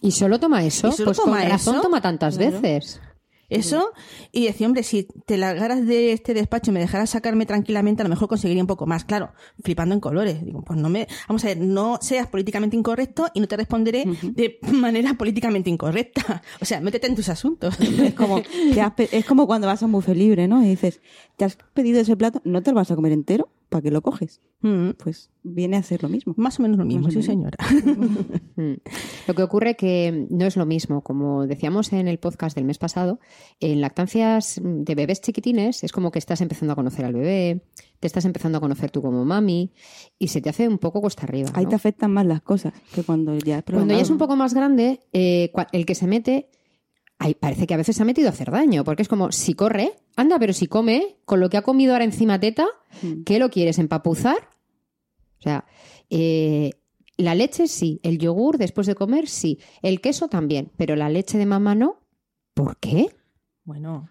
¿Y solo toma eso? ¿Y solo pues toma con razón eso? toma tantas Claro. veces. Eso, y decir, hombre, si te largaras de este despacho y me dejaras sacarme tranquilamente, a lo mejor conseguiría un poco más. Claro, flipando en colores. Digo, pues no me, vamos a ver, no seas políticamente incorrecto y no te responderé de manera políticamente incorrecta. O sea, métete en tus asuntos. Es como, es como cuando vas a un buffet libre, ¿no? Y dices, ¿te has pedido ese plato? ¿No te lo vas a comer entero? ¿Para qué lo coges? Mm, Pues viene a ser lo mismo. Más o menos lo mismo, sí señora. Mm. Lo que ocurre que no es lo mismo. Como decíamos en el podcast del mes pasado, en lactancias de bebés chiquitines es como que estás empezando a conocer al bebé, te estás empezando a conocer tú como mami y se te hace un poco cuesta arriba. Ahí te afectan más las cosas que cuando ya es Cuando ya es un poco más grande, eh, el que se mete, ay, parece que a veces se ha metido a hacer daño, porque es como, si corre, anda, pero si come, con lo que ha comido ahora encima teta, Mm. ¿qué lo quieres, empapuzar? O sea, eh, la leche sí, el yogur después de comer sí, el queso también, pero la leche de mamá no. ¿Por qué? Bueno.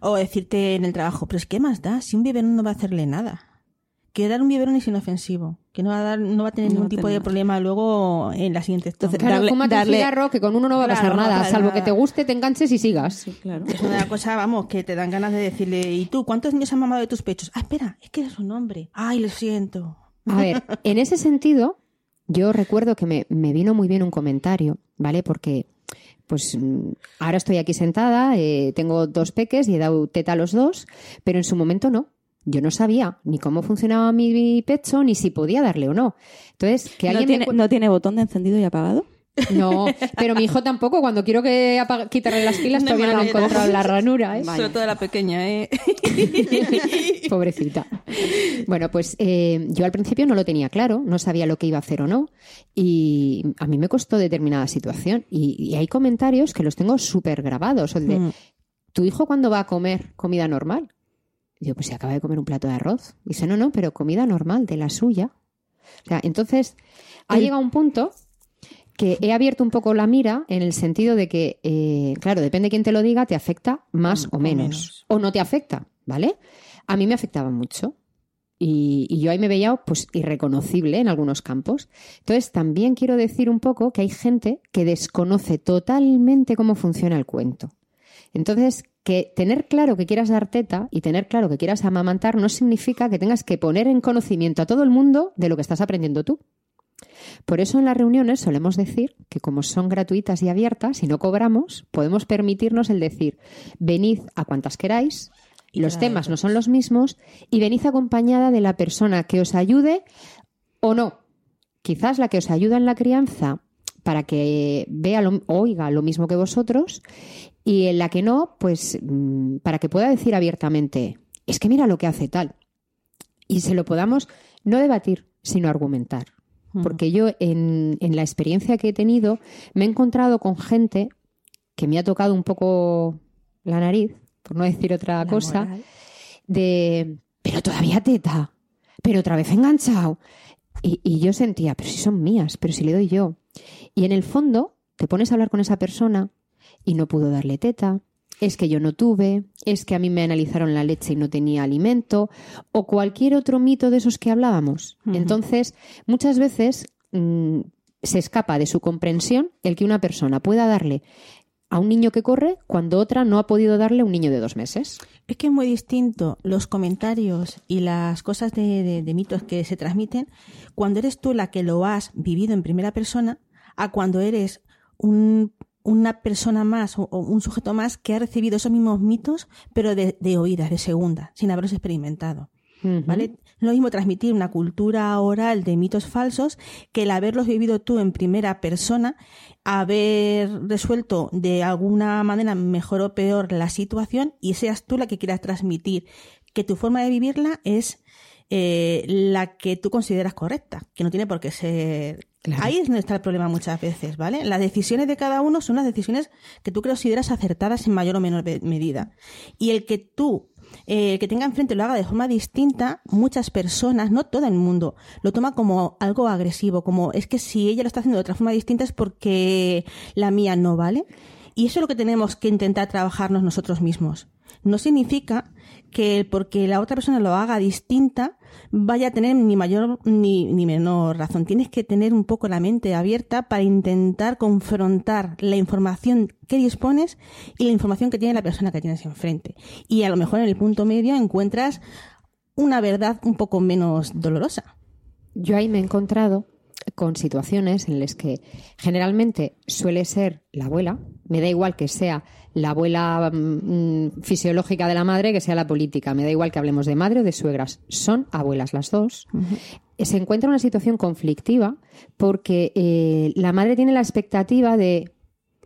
O decirte en el trabajo, pero es que más da, si un biberón no va a hacerle nada. Que dar un biberón es inofensivo, que no va a dar, no va a tener No ningún tipo tener de problema luego en la siguiente Entonces. Claro, Darle- fúmate darle- cigarro que con uno no va a pasar Claro, nada, salvo nada. que te guste, te enganches y sigas. Sí, claro. Es una cosa, vamos, que te dan ganas de decirle, ¿y tú cuántos niños han mamado de tus pechos? Ah, espera, es que eres un hombre. Ay, lo siento. A ver, en ese sentido, yo recuerdo que me, me vino muy bien un comentario, ¿vale? Porque, pues, mm, ahora estoy aquí sentada, eh, tengo dos peques y he dado teta a los dos, pero en su momento no. Yo no sabía ni cómo funcionaba mi pecho, ni si podía darle o no. Entonces, que ¿No alguien tiene, me cu- ¿No tiene botón de encendido y apagado? No, pero mi hijo tampoco. Cuando quiero que quitarle las pilas, No todavía no manera. encontrado la ranura. ¿eh? Sobre todo la pequeña, ¿eh? Pobrecita. Bueno, pues eh, yo al principio no lo tenía claro, no sabía lo que iba a hacer o no, y a mí me costó determinada situación. Y, y hay comentarios que los tengo súper grabados. o de, Mm. ¿Tu hijo cuándo va a comer comida normal? Y digo, pues si acaba de comer un plato de arroz. Y dice, no, no, pero comida normal, de la suya. O sea, entonces, ha El- llegado un punto que he abierto un poco la mira en el sentido de que, eh, claro, depende de quién te lo diga, te afecta más Mm, o menos. O no te afecta, ¿vale? A mí me afectaba mucho. Y, y yo ahí me veía pues irreconocible en algunos campos. Entonces también quiero decir un poco que hay gente que desconoce totalmente cómo funciona el cuento. Entonces, que tener claro que quieras dar teta y tener claro que quieras amamantar no significa que tengas que poner en conocimiento a todo el mundo de lo que estás aprendiendo tú. Por eso en las reuniones solemos decir que como son gratuitas y abiertas y no cobramos, podemos permitirnos el decir, venid a cuantas queráis, Y los temas no son los mismos y venid acompañada de la persona que os ayude o no. Quizás la que os ayuda en la crianza para que vea lo, oiga lo mismo que vosotros y en la que no, pues mm, para que pueda decir abiertamente, es que mira lo que hace tal. Y se lo podamos no debatir, sino argumentar. Porque yo en, en la experiencia que he tenido me he encontrado con gente que me ha tocado un poco la nariz, por no decir otra La cosa, moral. de, pero todavía teta, pero otra vez enganchado. Y, y yo sentía, pero si son mías, pero si le doy yo. Y en el fondo te pones a hablar con esa persona y no pudo darle teta, es que yo no tuve, es que a mí me analizaron la leche y no tenía alimento, o cualquier otro mito de esos que hablábamos. Entonces, muchas veces mm, se escapa de su comprensión el que una persona pueda darle a un niño que corre cuando otra no ha podido darle a un niño de dos meses. Es que es muy distinto los comentarios y las cosas de, de- de mitos que se transmiten cuando eres tú la que lo has vivido en primera persona a cuando eres un- una persona más o, o un sujeto más que ha recibido esos mismos mitos pero de, de oídas, de segunda, sin haberlos experimentado. ¿Vale? Lo mismo transmitir una cultura oral de mitos falsos que el haberlos vivido tú en primera persona, haber resuelto de alguna manera mejor o peor la situación y seas tú la que quieras transmitir que tu forma de vivirla es eh, la que tú consideras correcta, que no tiene por qué ser... Ahí es donde está el problema muchas veces, ¿vale? Las decisiones de cada uno son las decisiones que tú consideras acertadas en mayor o menor medida. Y el que tú eh, el que tenga enfrente lo haga de forma distinta, muchas personas, no todo el mundo, lo toma como algo agresivo, como es que si ella lo está haciendo de otra forma distinta es porque la mía no vale. Y eso es lo que tenemos que intentar trabajarnos nosotros mismos. No significa que porque la otra persona lo haga distinta vaya a tener ni mayor ni, ni menor razón. Tienes que tener un poco la mente abierta para intentar confrontar la información que dispones y la información que tiene la persona que tienes enfrente. Y a lo mejor en el punto medio encuentras una verdad un poco menos dolorosa. Yo ahí me he encontrado con situaciones en las que generalmente suele ser la abuela, me da igual que sea la abuela mm, fisiológica de la madre que sea la política, me da igual que hablemos de madre o de suegras, son abuelas las dos. Se encuentra una situación conflictiva porque eh, la madre tiene la expectativa de,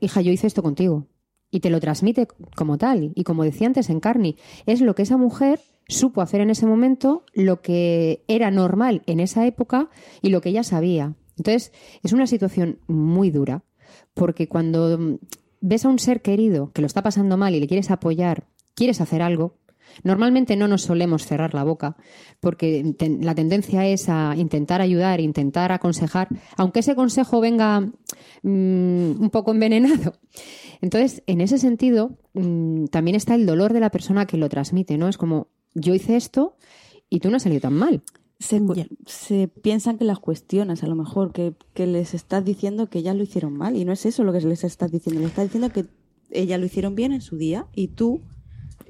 hija, yo hice esto contigo, y te lo transmite como tal. Y como decía antes en Carney, es lo que esa mujer supo hacer en ese momento, lo que era normal en esa época y lo que ella sabía. Entonces, es una situación muy dura, porque cuando ves a un ser querido que lo está pasando mal y le quieres apoyar, quieres hacer algo, Normalmente no nos solemos cerrar la boca porque la tendencia es a intentar ayudar, intentar aconsejar, aunque ese consejo venga mm, un poco envenenado. Entonces, en ese sentido, mm, también está el dolor de la persona que lo transmite, ¿no? Es como, yo hice esto y tú no has salido tan mal. Se, piensan que las cuestionas, a lo mejor, que, que les estás diciendo que ya lo hicieron mal. Y no es eso lo que les estás diciendo. Les estás diciendo que ella lo hicieron bien en su día y tú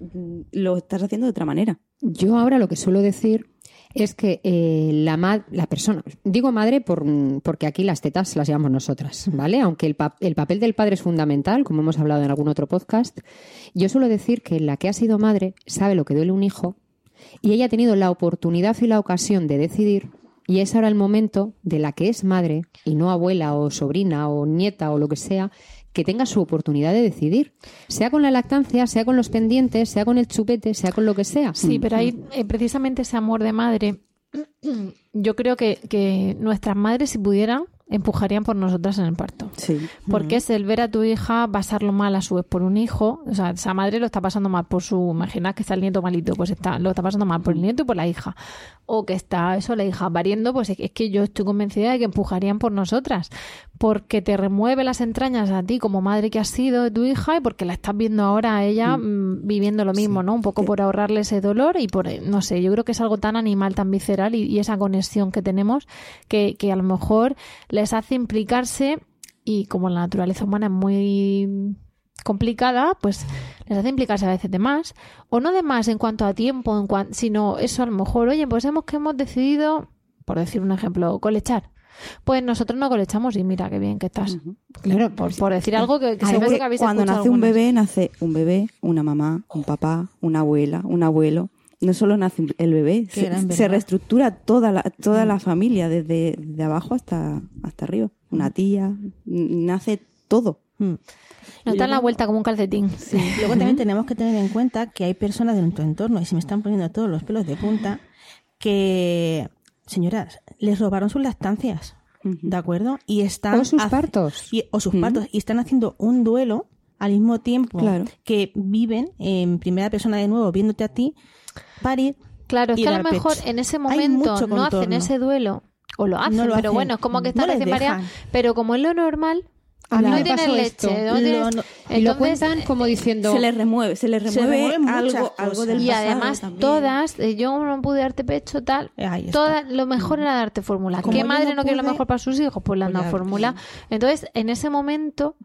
mm, lo estás haciendo de otra manera. Yo ahora lo que suelo decir es que eh, la, ma- la persona, digo madre por, porque aquí las tetas las llevamos nosotras, ¿vale? Aunque el, pa- el papel del padre es fundamental, como hemos hablado en algún otro podcast, yo suelo decir que la que ha sido madre sabe lo que duele un hijo y ella ha tenido la oportunidad y la ocasión de decidir y es ahora el momento de la que es madre y no abuela o sobrina o nieta o lo que sea, que tenga su oportunidad de decidir, sea con la lactancia, sea con los pendientes, sea con el chupete, sea con lo que sea. Sí, pero ahí eh, precisamente ese amor de madre, yo creo que, que nuestras madres, si pudieran, empujarían por nosotras en el parto. Sí. Porque es el ver a tu hija pasarlo mal a su vez por un hijo. O sea, esa madre lo está pasando mal por su. Imaginad que está el nieto malito, pues está, lo está pasando mal por el nieto y por la hija. O que está eso, la hija pariendo, pues es que- es que yo estoy convencida de que empujarían por nosotras. Porque te remueve las entrañas a ti como madre que has sido de tu hija y porque la estás viendo ahora a ella mm, viviendo lo mismo, ¿no? Un poco por ahorrarle ese dolor y por, eh, no sé, yo creo que es algo tan animal, tan visceral y, y esa conexión que tenemos que, que a lo mejor les hace implicarse y como la naturaleza humana es muy complicada, pues les hace implicarse a veces de más, o no de más en cuanto a tiempo, en cuan- sino eso a lo mejor, oye, pues hemos que hemos decidido, por decir un ejemplo, colechar. Pues nosotros no colechamos y mira qué bien que estás. Claro, Por, por decir algo que, que Además, seguro que habéis cuando nace un bebé, nace un bebé, una mamá, un papá, una abuela, un abuelo. No solo nace el bebé, se, reestructura toda la, toda la familia, desde de abajo hasta, hasta arriba. Una tía, n- nace todo. Mm. No está en la vuelta como un calcetín. Luego también tenemos que tener en cuenta que hay personas de nuestro entorno, y se me están poniendo todos los pelos de punta, que, señoras, les robaron sus lactancias, ¿de acuerdo? Y están O sus hace- partos. y- o sus partos. Y están haciendo un duelo al mismo tiempo Claro. que viven en primera persona de nuevo, viéndote a ti parir. Claro, es que a lo mejor pecho. en ese momento no hacen ese duelo, o lo hacen, No lo pero hacen. bueno, es como que están No les dejan. pero como es lo normal, A mí no me pasó leche, esto. no tienes- Lo- no- y lo entonces, cuentan como diciendo... Se le remueve, se le Se remueve, muchas algo, algo del y pasado además también. todas, eh, yo no pude darte pecho, tal, todas, lo mejor era darte fórmula. ¿Qué madre no no, quiere lo mejor para sus hijos? Pues le han pues dado ya, fórmula. Entonces, en ese momento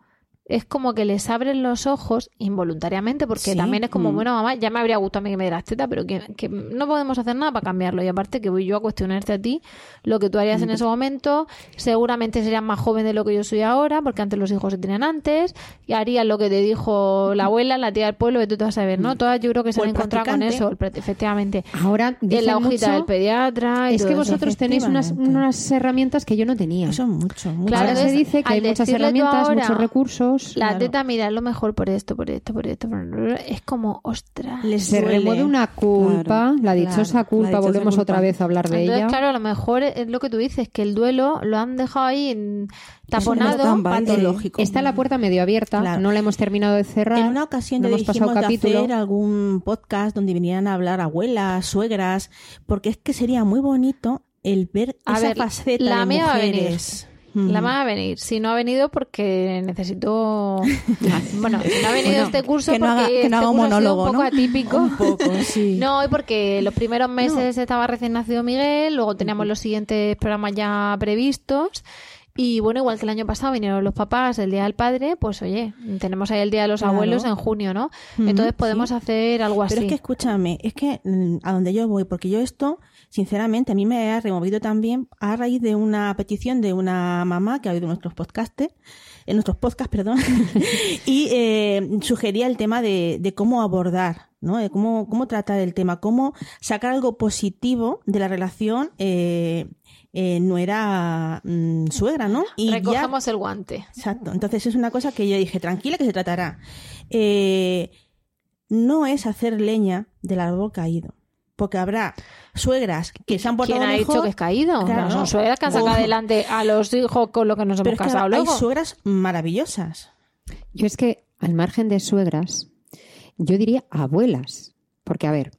es como que les abren los ojos involuntariamente, porque Sí. también es como, Mm. bueno, mamá, ya me habría gustado a mí que me dieras teta, pero que, que no podemos hacer nada para cambiarlo. Y aparte que voy yo a cuestionarte a ti lo que tú harías en ese momento. Seguramente serías más joven de lo que yo soy ahora, porque antes los hijos se tenían antes, y harías lo que te dijo la abuela, la tía del pueblo, que tú te vas a ver, ¿no? Todas yo creo que se han encontrado con eso, efectivamente. Ahora En la hojita mucho, del pediatra. y es todo que vosotros tenéis unas, unas herramientas que yo no tenía. Es mucho, mucho. Claro, Ahora se dice que hay muchas herramientas, ahora, muchos recursos. La Claro. teta, mira, es lo mejor por esto, por esto, por esto. por- Es como, ostras. Les Se remueve una culpa, la dichosa claro, culpa, la dichosa volvemos culpa. otra vez a hablar de Entonces, ella. claro, a lo mejor es lo que tú dices, que el duelo lo han dejado ahí en- taponado. patológico. Está la puerta medio abierta, Claro. no la hemos terminado de cerrar. En una ocasión no ya hemos pasado de capítulo. hacer algún podcast donde vinieran a hablar abuelas, suegras, porque es que sería muy bonito el ver A esa ver, faceta la de mujeres. La más va a venir. Si no ha venido porque necesito... bueno, si no ha venido Bueno, este curso que no haga- porque que este no haga un curso ha sido monólogo, un poco ¿no? atípico. Un poco, sí. No, y porque los primeros meses estaba recién nacido Miguel, luego teníamos los siguientes programas ya previstos. Y bueno, igual que el año pasado vinieron los papás el Día del Padre, pues oye, tenemos ahí el Día de los Claro. Abuelos en junio, ¿no? Entonces podemos sí. hacer algo así. Pero es que escúchame, es que mm, a donde yo voy, porque yo esto, sinceramente, a mí me ha removido también a raíz de una petición de una mamá que ha oído nuestros podcasts, en nuestros podcasts, perdón, y eh, sugería el tema de, de cómo abordar, ¿no? De cómo, cómo tratar el tema, cómo sacar algo positivo de la relación eh, eh, nuera mm, suegra, ¿no? Y ya- Recogemos el guante. Exacto. Entonces es una cosa que yo dije, tranquila que se tratará. Eh, no es hacer leña del árbol caído. Porque habrá suegras que se han portado ¿Quién ha mejor. dicho que es caído? Claro, no, son no. suegras que han sacado adelante a los hijos con lo que nos Pero hemos es que casado hay luego. suegras maravillosas. Yo es que, al margen de suegras, yo diría abuelas. Porque, a ver,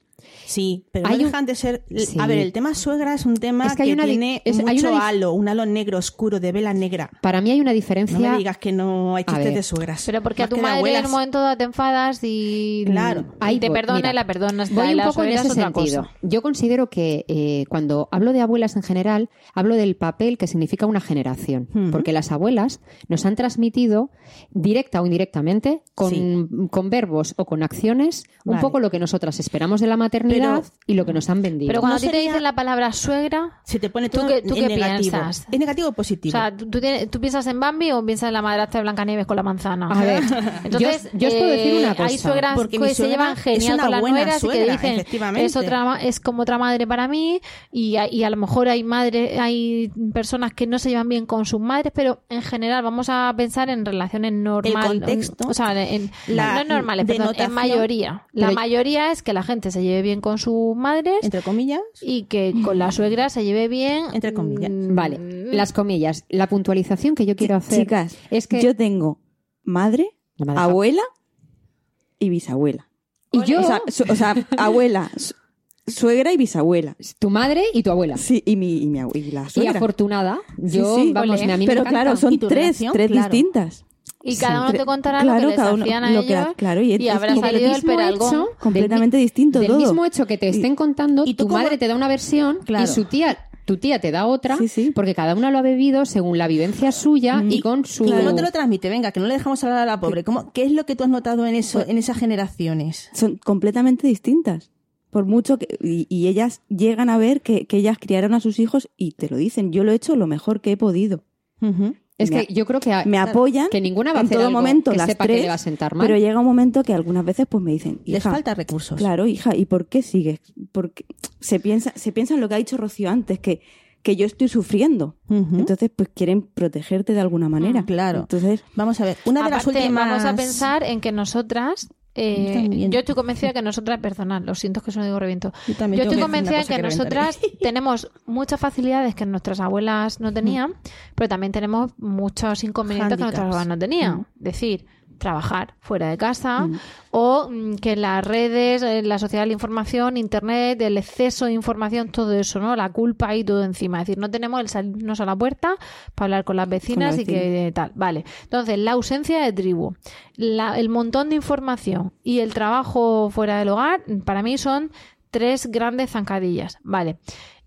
Sí, pero Hay no un- dejan de ser. Sí. A ver, el tema suegra es un tema Es que hay que, una tiene es- hay mucho una dif- halo, un halo negro oscuro de vela negra. para mí hay una No diferencia. me digas que no hay A chistes de suegras. Pero porque a Más tu que de madre en abuelas. un momento dado te enfadas y, Claro. Ahí te voy. perdona Mira, y la perdonas. Voy un poco en ese cosa. sentido. Yo considero que eh, cuando hablo de abuelas en general, hablo del papel que significa una generación. Ujú. Porque las abuelas nos han transmitido, directa o indirectamente, con, Sí. con verbos o con acciones, un Vale. poco lo que nosotras esperamos de la maternidad Pero- y lo que nos han vendido. Pero cuando No a ti te dicen la palabra suegra, Se te pone ¿Tú qué- tú en qué negativo. piensas? ¿Es negativo o o positivo? sea, ¿tú, tú tienes- tú piensas en Bambi o piensas en la madrastra de Blancanieves con la manzana? A ver, Entonces, yo, yo os puedo decir una eh, cosa. Hay suegras Porque que se llevan genial una con las nueras y que dicen efectivamente. es otra ma- es como otra madre para mí y, a- y a lo mejor hay madre hay personas que no se llevan bien con sus madres, pero en general vamos a pensar en relaciones normales, contexto, o sea, en, la no normales, perdón, en mayoría. La mayoría es que la gente se lleve bien con sus madres Entre comillas. y que con la suegra se lleve bien Entre comillas. mm, Vale, las comillas. La puntualización que yo quiero hacer Chicas, es que yo tengo madre, abuela y bisabuela. y yo, O sea, su- o sea, abuela, su- suegra y bisabuela. tu madre y tu abuela. Sí, y mi, y mi abue- y la Y suegra. afortunada, yo, sí. vamos, a mí Pero claro, son ¿Y tu tres, tres Claro. distintas. Y cada Sí, uno te contará claro, lo que les cada uno- hacían a lo que ellos la- claro, y, y habrá y salido el peralgón. hecho, completamente del distinto del todo. mismo hecho que te estén contando, y tú tu cómo- madre te da una versión Claro. y su tía, tu tía te da otra, Sí, sí. porque cada una lo ha bebido según la vivencia suya y, con su... ¿Y cómo te lo transmite? Venga, que no le dejamos hablar a la pobre. ¿Cómo, ¿Qué es lo que tú has notado en eso, en esas generaciones? Son completamente distintas. Por mucho que. Y, y ellas llegan a ver que, que ellas criaron a sus hijos y te lo dicen. Yo lo he hecho lo mejor que he podido. Ujú. Es me que yo creo que, a- Me apoyan que ninguna va a en hacer todo algo momento que las sepa tres, que le va a sentar mal. pero llega un momento que algunas veces pues me dicen, Les falta recursos. Claro, hija, ¿y por qué sigues? Porque se piensa, se piensa en lo que ha dicho Rocío antes, que, que yo estoy sufriendo. Entonces, pues quieren protegerte de alguna manera. Claro. Entonces, Vamos a ver, una de las últimas... vamos a pensar en que nosotras eh, yo estoy convencida que nosotras, personal, lo siento que eso no digo reviento. Yo estoy convencida que, que nosotras tenemos muchas facilidades que nuestras abuelas no tenían, pero también tenemos muchos inconvenientes que nuestras abuelas no tenían. Es decir, trabajar fuera de casa o mm, que las redes, eh, la sociedad de la información, internet, el exceso de información, todo eso, ¿no? La culpa y todo encima. Es decir, no tenemos el salirnos a la puerta para hablar con las vecinas y que tal. Vale. Entonces, la ausencia de tribu, la- el montón de información y el trabajo fuera del hogar, para mí son tres grandes zancadillas. Vale.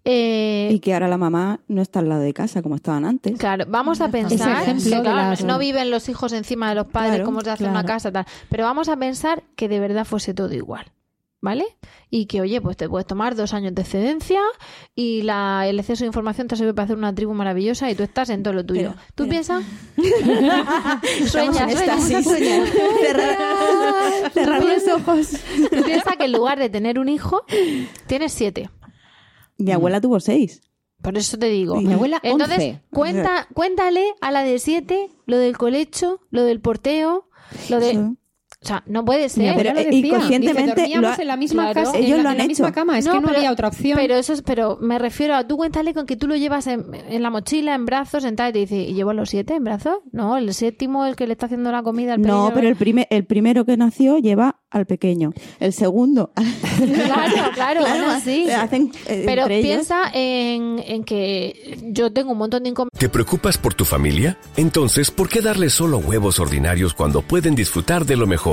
Eh, y que ahora la mamá no está al lado de casa como estaban antes. Claro, vamos a pensar, ejemplo que, claro, las- no viven los hijos encima de los padres Claro, como se hace en una claro. casa, tal, pero vamos a pensar que de verdad fuese todo igual, ¿vale? Y que, oye, pues te puedes tomar dos años de excedencia y la, el exceso de información te sirve para hacer una tribu maravillosa y tú estás en todo lo tuyo. Pero- ¿Tú pero- piensas? Estamos Sueña, en sueña, éxtasis. sueña. Cerrar- Cerrar los ojos. Tú piensas que en lugar de tener un hijo, tienes siete. Mi abuela tuvo seis. Por eso te digo. Mi abuela, Entonces, 11. cuenta, cuéntale a la de siete lo del colecho, lo del porteo, lo de... O sea, no puede ser. Abuela Pero, lo eh, y decía. conscientemente Dice, dormíamos lo ha- en la misma Claro. casa, Ellos en la, lo en la misma hecho. cama, es que no pero- había otra opción. Pero eso es, pero me refiero a tú cuéntale con que tú lo llevas en, en la mochila, en brazos, sentada y te dice, ¿y llevo los siete en brazos? No, el séptimo, el que le está haciendo la comida al No, pequeño. pero el, primer, el primero que nació lleva al pequeño. El segundo. Claro, claro, así. Hacen, eh, Pero piensa en, en que yo tengo un montón de inconvenientes. ¿Te preocupas por tu familia? Entonces, ¿por qué darles solo huevos ordinarios cuando pueden disfrutar de lo mejor?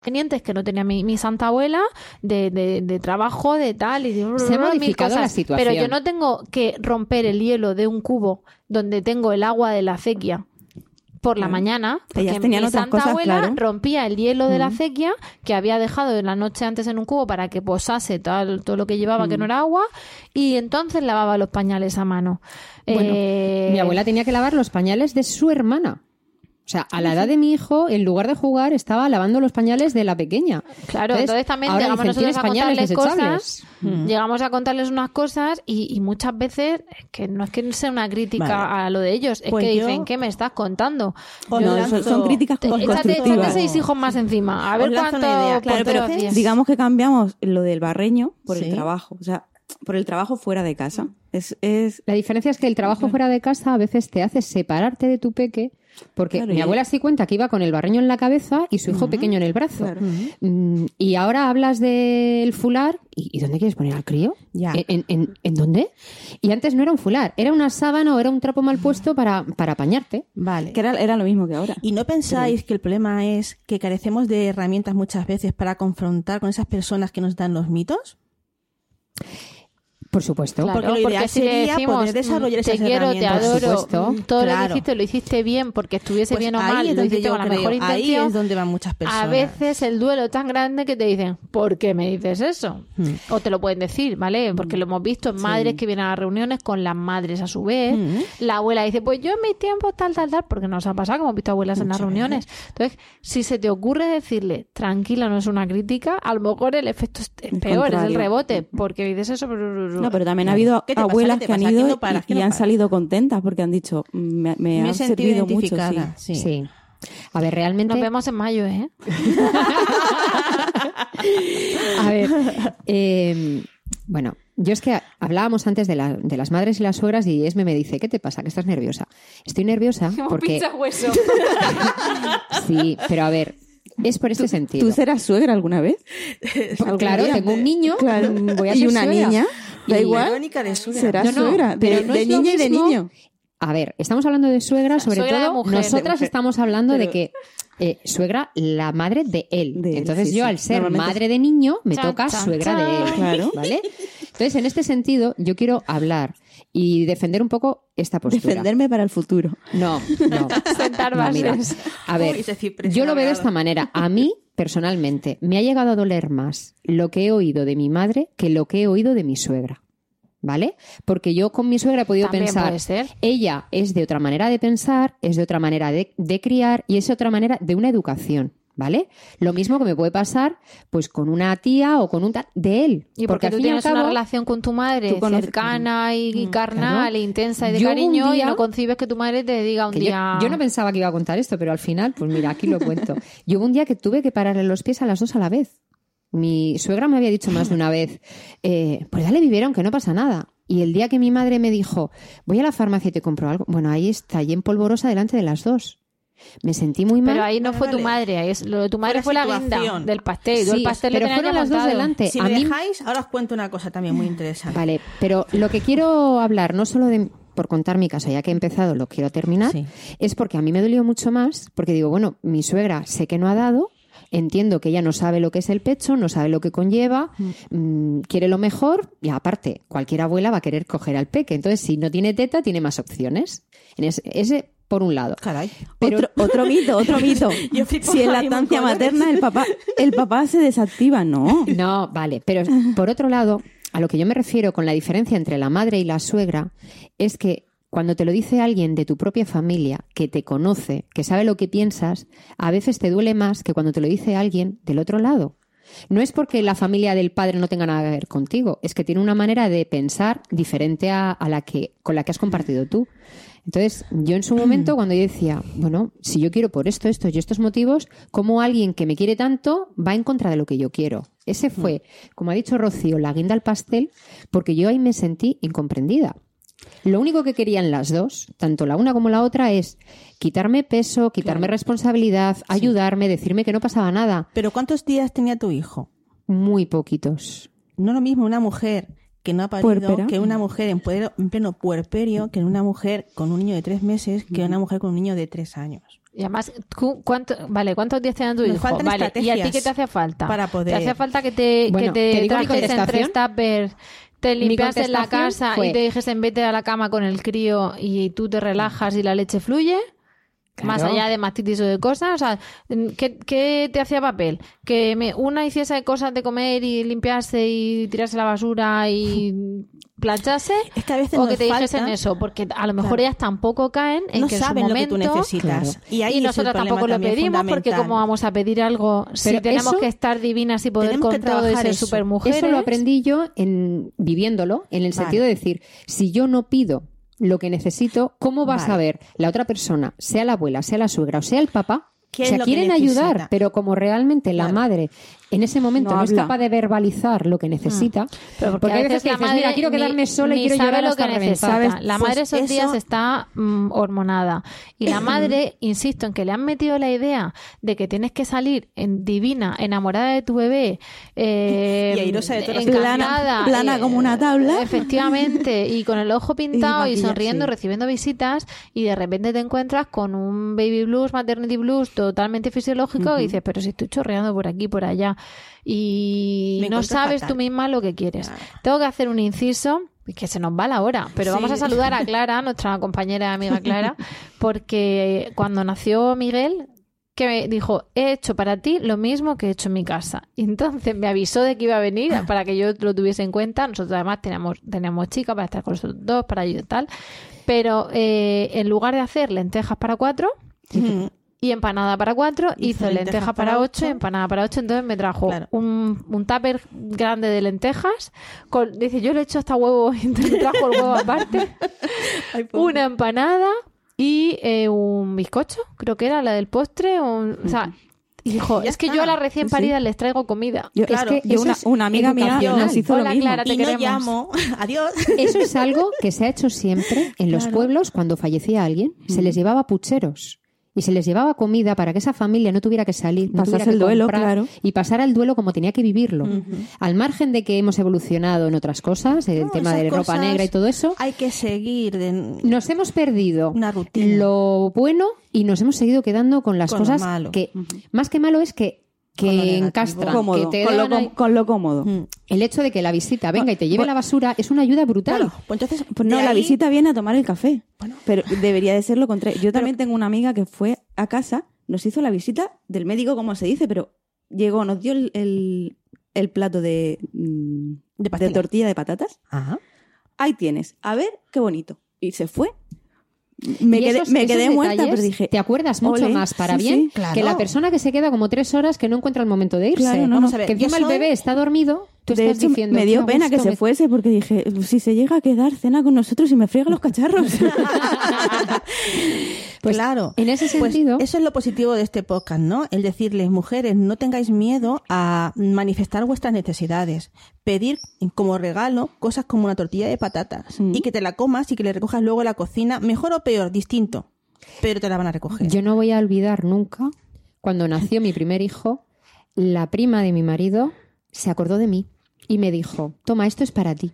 Que no tenía mi, mi santa abuela de, de, de trabajo, de tal y de Se ha mil modificado la situación. Pero yo no tengo que romper el hielo de un cubo donde tengo el agua de la acequia por la mañana. Ellas porque tenían mi otras santa cosas, abuela claro. rompía el hielo de la acequia que había dejado de la noche antes en un cubo para que posase tal, todo lo que llevaba que no era agua y entonces lavaba los pañales a mano. Bueno, Eh, Mi abuela tenía que lavar los pañales de su hermana. O sea, a la edad de mi hijo, en lugar de jugar, estaba lavando los pañales de la pequeña. Claro, entonces también ahora llegamos dicen, nosotros a "Tienes pañales contarles desechables". cosas, llegamos a contarles unas cosas y, y muchas veces es que no es que sea una crítica Vale. a lo de ellos, es Pues que yo- dicen, ¿qué me estás contando? No, lanzo- son, críticas Te- échate, constructivas. échate seis hijos más encima, a ver cuánto, Claro, pero hacías. Digamos que cambiamos lo del barreño por Sí. el trabajo. O sea, por el trabajo fuera de casa. Es, es La diferencia es que el trabajo fuera de casa a veces te hace separarte de tu peque, porque Claro, mi y- abuela sí cuenta que iba con el barreño en la cabeza y su hijo pequeño en el brazo. Claro. Mm, y ahora hablas del fular, ¿y, y dónde quieres poner al crío? Ya. ¿En, en- en- en dónde? Y antes no era un fular, era una sábana o era un trapo mal puesto para, para apañarte. Vale. que era, era lo mismo que ahora. ¿Y no pensáis que el problema es que carecemos de herramientas muchas veces para confrontar con esas personas que nos dan los mitos? Por supuesto. Claro, Porque lo ideal si le sería decimos, poder desarrollar mm, te esas quiero, te adoro, mm, todo lo que hiciste lo hiciste bien porque estuviese Pues bien o ahí mal, lo hiciste con la creo, mejor ahí intención. es donde van muchas personas. A veces el duelo es tan grande que te dicen, ¿por qué me dices eso? Hmm. O te lo pueden decir, ¿vale? Porque lo hemos visto en madres que vienen a las reuniones con las madres a su vez. La abuela dice, pues yo en mis tiempos tal, tal, tal, porque nos ha pasado que hemos visto abuelas en las reuniones. Entonces, si se te ocurre decirle, tranquila, no es una crítica, a lo mejor el efecto es peor, es el rebote, porque dices eso. No, pero también ha habido ¿Qué te pasa? abuelas ¿Qué te que han ido no paras? y, ¿Qué y no han salido contentas porque han dicho, me, me, Me ha servido mucho. Sí. Sí. Sí. A ver, realmente. Nos vemos en mayo, ¿eh? A ver, eh, bueno, yo es que hablábamos antes de, la- de las madres y las suegras y Esme me dice, ¿qué te pasa? Que estás nerviosa. Estoy nerviosa porque... hueso. Sí, pero a ver, es por este sentido. ¿Tú serás suegra alguna vez? ¿Algún Claro, día? tengo un niño, Claro. voy a y ser una suegra. niña. Da Y- igual. Verónica de suegra. No, no, suegra. pero De, no de niña y de niño. A ver, estamos hablando de suegra, sobre Suegra todo mujer, nosotras mujer. estamos hablando de que eh, suegra, la madre de él. De él, Entonces sí, yo, al ser madre de niño, me Chan, toca chan, suegra de él. Claro. ¿Vale? Entonces, en este sentido, yo quiero hablar y defender un poco esta postura. Defenderme para el futuro. No, no. Sentar No, mira, a ver, Uy, yo lo veo de esta manera. A mí, personalmente, me ha llegado a doler más lo que he oído de mi madre que lo que he oído de mi suegra. ¿Vale? Porque yo con mi suegra he podido También pensar, puede ser. ella es de otra manera de pensar, es de otra manera de, de criar y es de otra manera de una educación. ¿Vale? Lo mismo que me puede pasar pues con una tía o con un tal de él. Y porque, al tú fin y al tienes una relación con tu madre cercana y, y Mm, carnal, e intensa y de Yo cariño, y no concibes que tu madre te diga un yo- día. yo, no pensaba que iba a contar esto, pero al final, pues mira, aquí lo cuento. Yo hubo un día que tuve que pararle los pies a las dos a la vez. Mi suegra me había dicho más de una vez, eh, pues dale biberón, que no pasa nada. Y el día que mi madre me dijo, voy a la farmacia y te compro algo, bueno, ahí está, ahí en polvorosa delante de las dos. Me sentí muy mal. Pero ahí no fue tu madre, ahí es, lo de tu madre fue Fue la la guinda del pastel. y tú el Sí, pastel pero fueron las dos delante. Si a me mí, dejáis, ahora os cuento una cosa también muy interesante. Vale, pero lo que quiero hablar, no solo de por contar mi caso, ya que he empezado, lo quiero terminar, Sí. es porque a mí me dolió mucho más, porque digo, bueno, mi suegra sé que no ha dado, entiendo que ella no sabe lo que es el pecho, no sabe lo que conlleva, mm, quiere lo mejor, y aparte, cualquier abuela va a querer coger al peque. Entonces, si no tiene teta, tiene más opciones. En ese, ese por un lado. Caray. Pero- Otro, otro mito, otro mito. Si en lactancia materna el papá, el papá se desactiva, no. No, vale, pero por otro lado, a lo que yo me refiero con la diferencia entre la madre y la suegra es que cuando te lo dice alguien de tu propia familia, que te conoce, que sabe lo que piensas, a veces te duele más que cuando te lo dice alguien del otro lado. No es porque la familia del padre no tenga nada que ver contigo, es que tiene una manera de pensar diferente a, la que, con la que has compartido tú. Entonces, yo en su momento, cuando yo decía, bueno, si yo quiero por esto, esto y estos motivos, ¿cómo alguien que me quiere tanto va en contra de lo que yo quiero? Ese fue, como ha dicho Rocío, la guinda al pastel, porque yo ahí me sentí incomprendida. Lo único que querían las dos, tanto la una como la otra, es quitarme peso, quitarme responsabilidad, ayudarme, decirme que no pasaba nada. Pero ¿cuántos días tenía tu hijo? Muy poquitos. No lo mismo una mujer que no ha parido que una mujer en, puer- en pleno puerperio, que una mujer con un niño de tres meses, que una mujer con un niño de tres años. Y además, ¿cu- ¿cuánto, vale, ¿cuántos días te dan tu Nos hijo? faltan Vale, ¿y a ti qué te hace falta? para poder- ¿Te hace falta que te, Bueno, que te, ¿te digo mi trajes en tres contestación? tuppers, te limpias en la casa fue- y te dejes en vete a la cama con el crío y tú te relajas y la leche fluye? Claro. Más allá de mastitis o de cosas, o sea, ¿qué, qué te hacía papel? Que me, una hiciese cosas de comer y limpiarse y tirarse la basura y planchase, Es que a veces o que te dijesen falta- eso, porque a lo mejor Claro. ellas tampoco caen en no que en su saben lo que tú necesitas. Claro. Y, ahí y nosotros tampoco lo pedimos porque como vamos a pedir algo si Pero tenemos eso- que estar divinas y poder con todo y ser supermujeres Eso lo aprendí yo en viviéndolo, en el Vale. sentido de decir, si yo no pido lo que necesito, ¿cómo Vale. a ver la otra persona, sea la abuela, sea la suegra o sea el papá? ¿Qué o sea, quieren ayudar, pero como realmente la Claro. madre en ese momento No no, es capaz de verbalizar lo que necesita, Pero porque, hay a veces veces que la dices, madre mira, quiero ni- quedarme sola y ni quiero llorar lo hasta que necesita. La Pues madre esos eso- días está mm, hormonada. Y la madre, insisto, en que le han metido la idea de que tienes que salir en divina, enamorada de tu bebé, eh, Y airosa de todas las encantada, Plana- como una tabla. Efectivamente, y con el ojo pintado y, sonriendo, sí. recibiendo visitas, y de repente te encuentras con un baby blues, maternity blues totalmente fisiológico, y dices, pero si estoy chorreando por aquí, por allá, y no sabes fatal. tú misma lo que quieres. Claro. Tengo que hacer un inciso, que se nos va la hora, pero Sí. vamos a saludar a Clara, nuestra compañera y amiga Clara, porque cuando nació Miguel, que me dijo, he hecho para ti lo mismo que he hecho en mi casa. Y entonces me avisó de que iba a venir para que yo lo tuviese en cuenta. Nosotros además teníamos, teníamos chica para estar con nosotros dos, para ayudar y tal. Pero eh, en lugar de hacer lentejas para cuatro, Mm. Y empanada para cuatro, Hizo hizo, lentejas lenteja para para ocho. ocho, empanada para ocho, entonces me trajo Claro. un, un tupper grande de lentejas, con, dice, yo le he hecho hasta huevo, y entonces me trajo el huevo aparte, Ay, una empanada y eh, un bizcocho, creo que era la del postre, un- o sea, y dijo, Ya es que está. yo a las recién Sí. paridas les traigo comida. Yo, Claro, es que yo una, es una amiga mía nos hizo Hola, lo mismo. Clara, te y no queremos. llamo. Adiós. Eso es algo que se ha hecho siempre en los Claro. pueblos cuando fallecía alguien. Se les llevaba pucheros y se les llevaba comida para que esa familia no tuviera que salir, no Pasase tuviera que el duelo, claro. y pasara el duelo como tenía que vivirlo. Al margen de que hemos evolucionado en otras cosas, el No, tema de ropa negra y todo eso, Hay que seguir. de- nos hemos perdido Una rutina. lo bueno y nos hemos seguido quedando con las Con cosas malo. que más que malo es que que encastran, Cómodo, que te con, lo, ahí- con lo cómodo. Mm. el hecho de que la visita venga y te lleve la basura es una ayuda brutal. Claro, pues entonces. Pues no, la visita viene a tomar el café. Bueno. Pero debería de ser lo contrario. Yo también tengo una amiga que fue a casa, nos hizo la visita del médico, como se dice, pero llegó, nos dio el, el- el plato de, mm, De tortilla de patatas. Ajá. Ahí tienes, a ver qué bonito. Y se fue. Me quedé, esos- me esos quedé muerta, detalles pero dije. Te acuerdas mucho ole, más para sí, bien sí. Claro. que la persona que se queda como tres horas que no encuentra el momento de irse. Claro, no, Vamos no. a ver, que encima el bebé está dormido, tú De estás hecho, diciendo. me dio "Qué pena que se me- fuese porque dije, si se llega a quedar, cena con nosotros y me friega los cacharros. Pues, claro. En ese Pues sentido, eso es lo positivo de este podcast, ¿no? El decirles, mujeres, no tengáis miedo a manifestar vuestras necesidades. Pedir como regalo cosas como una tortilla de patatas Mm. y que te la comas y que le recojas luego en la cocina, mejor o peor, distinto, pero te la van a recoger. yo no voy a olvidar nunca cuando nació mi primer hijo, la prima de mi marido se acordó de mí y me dijo: Toma, esto es para ti.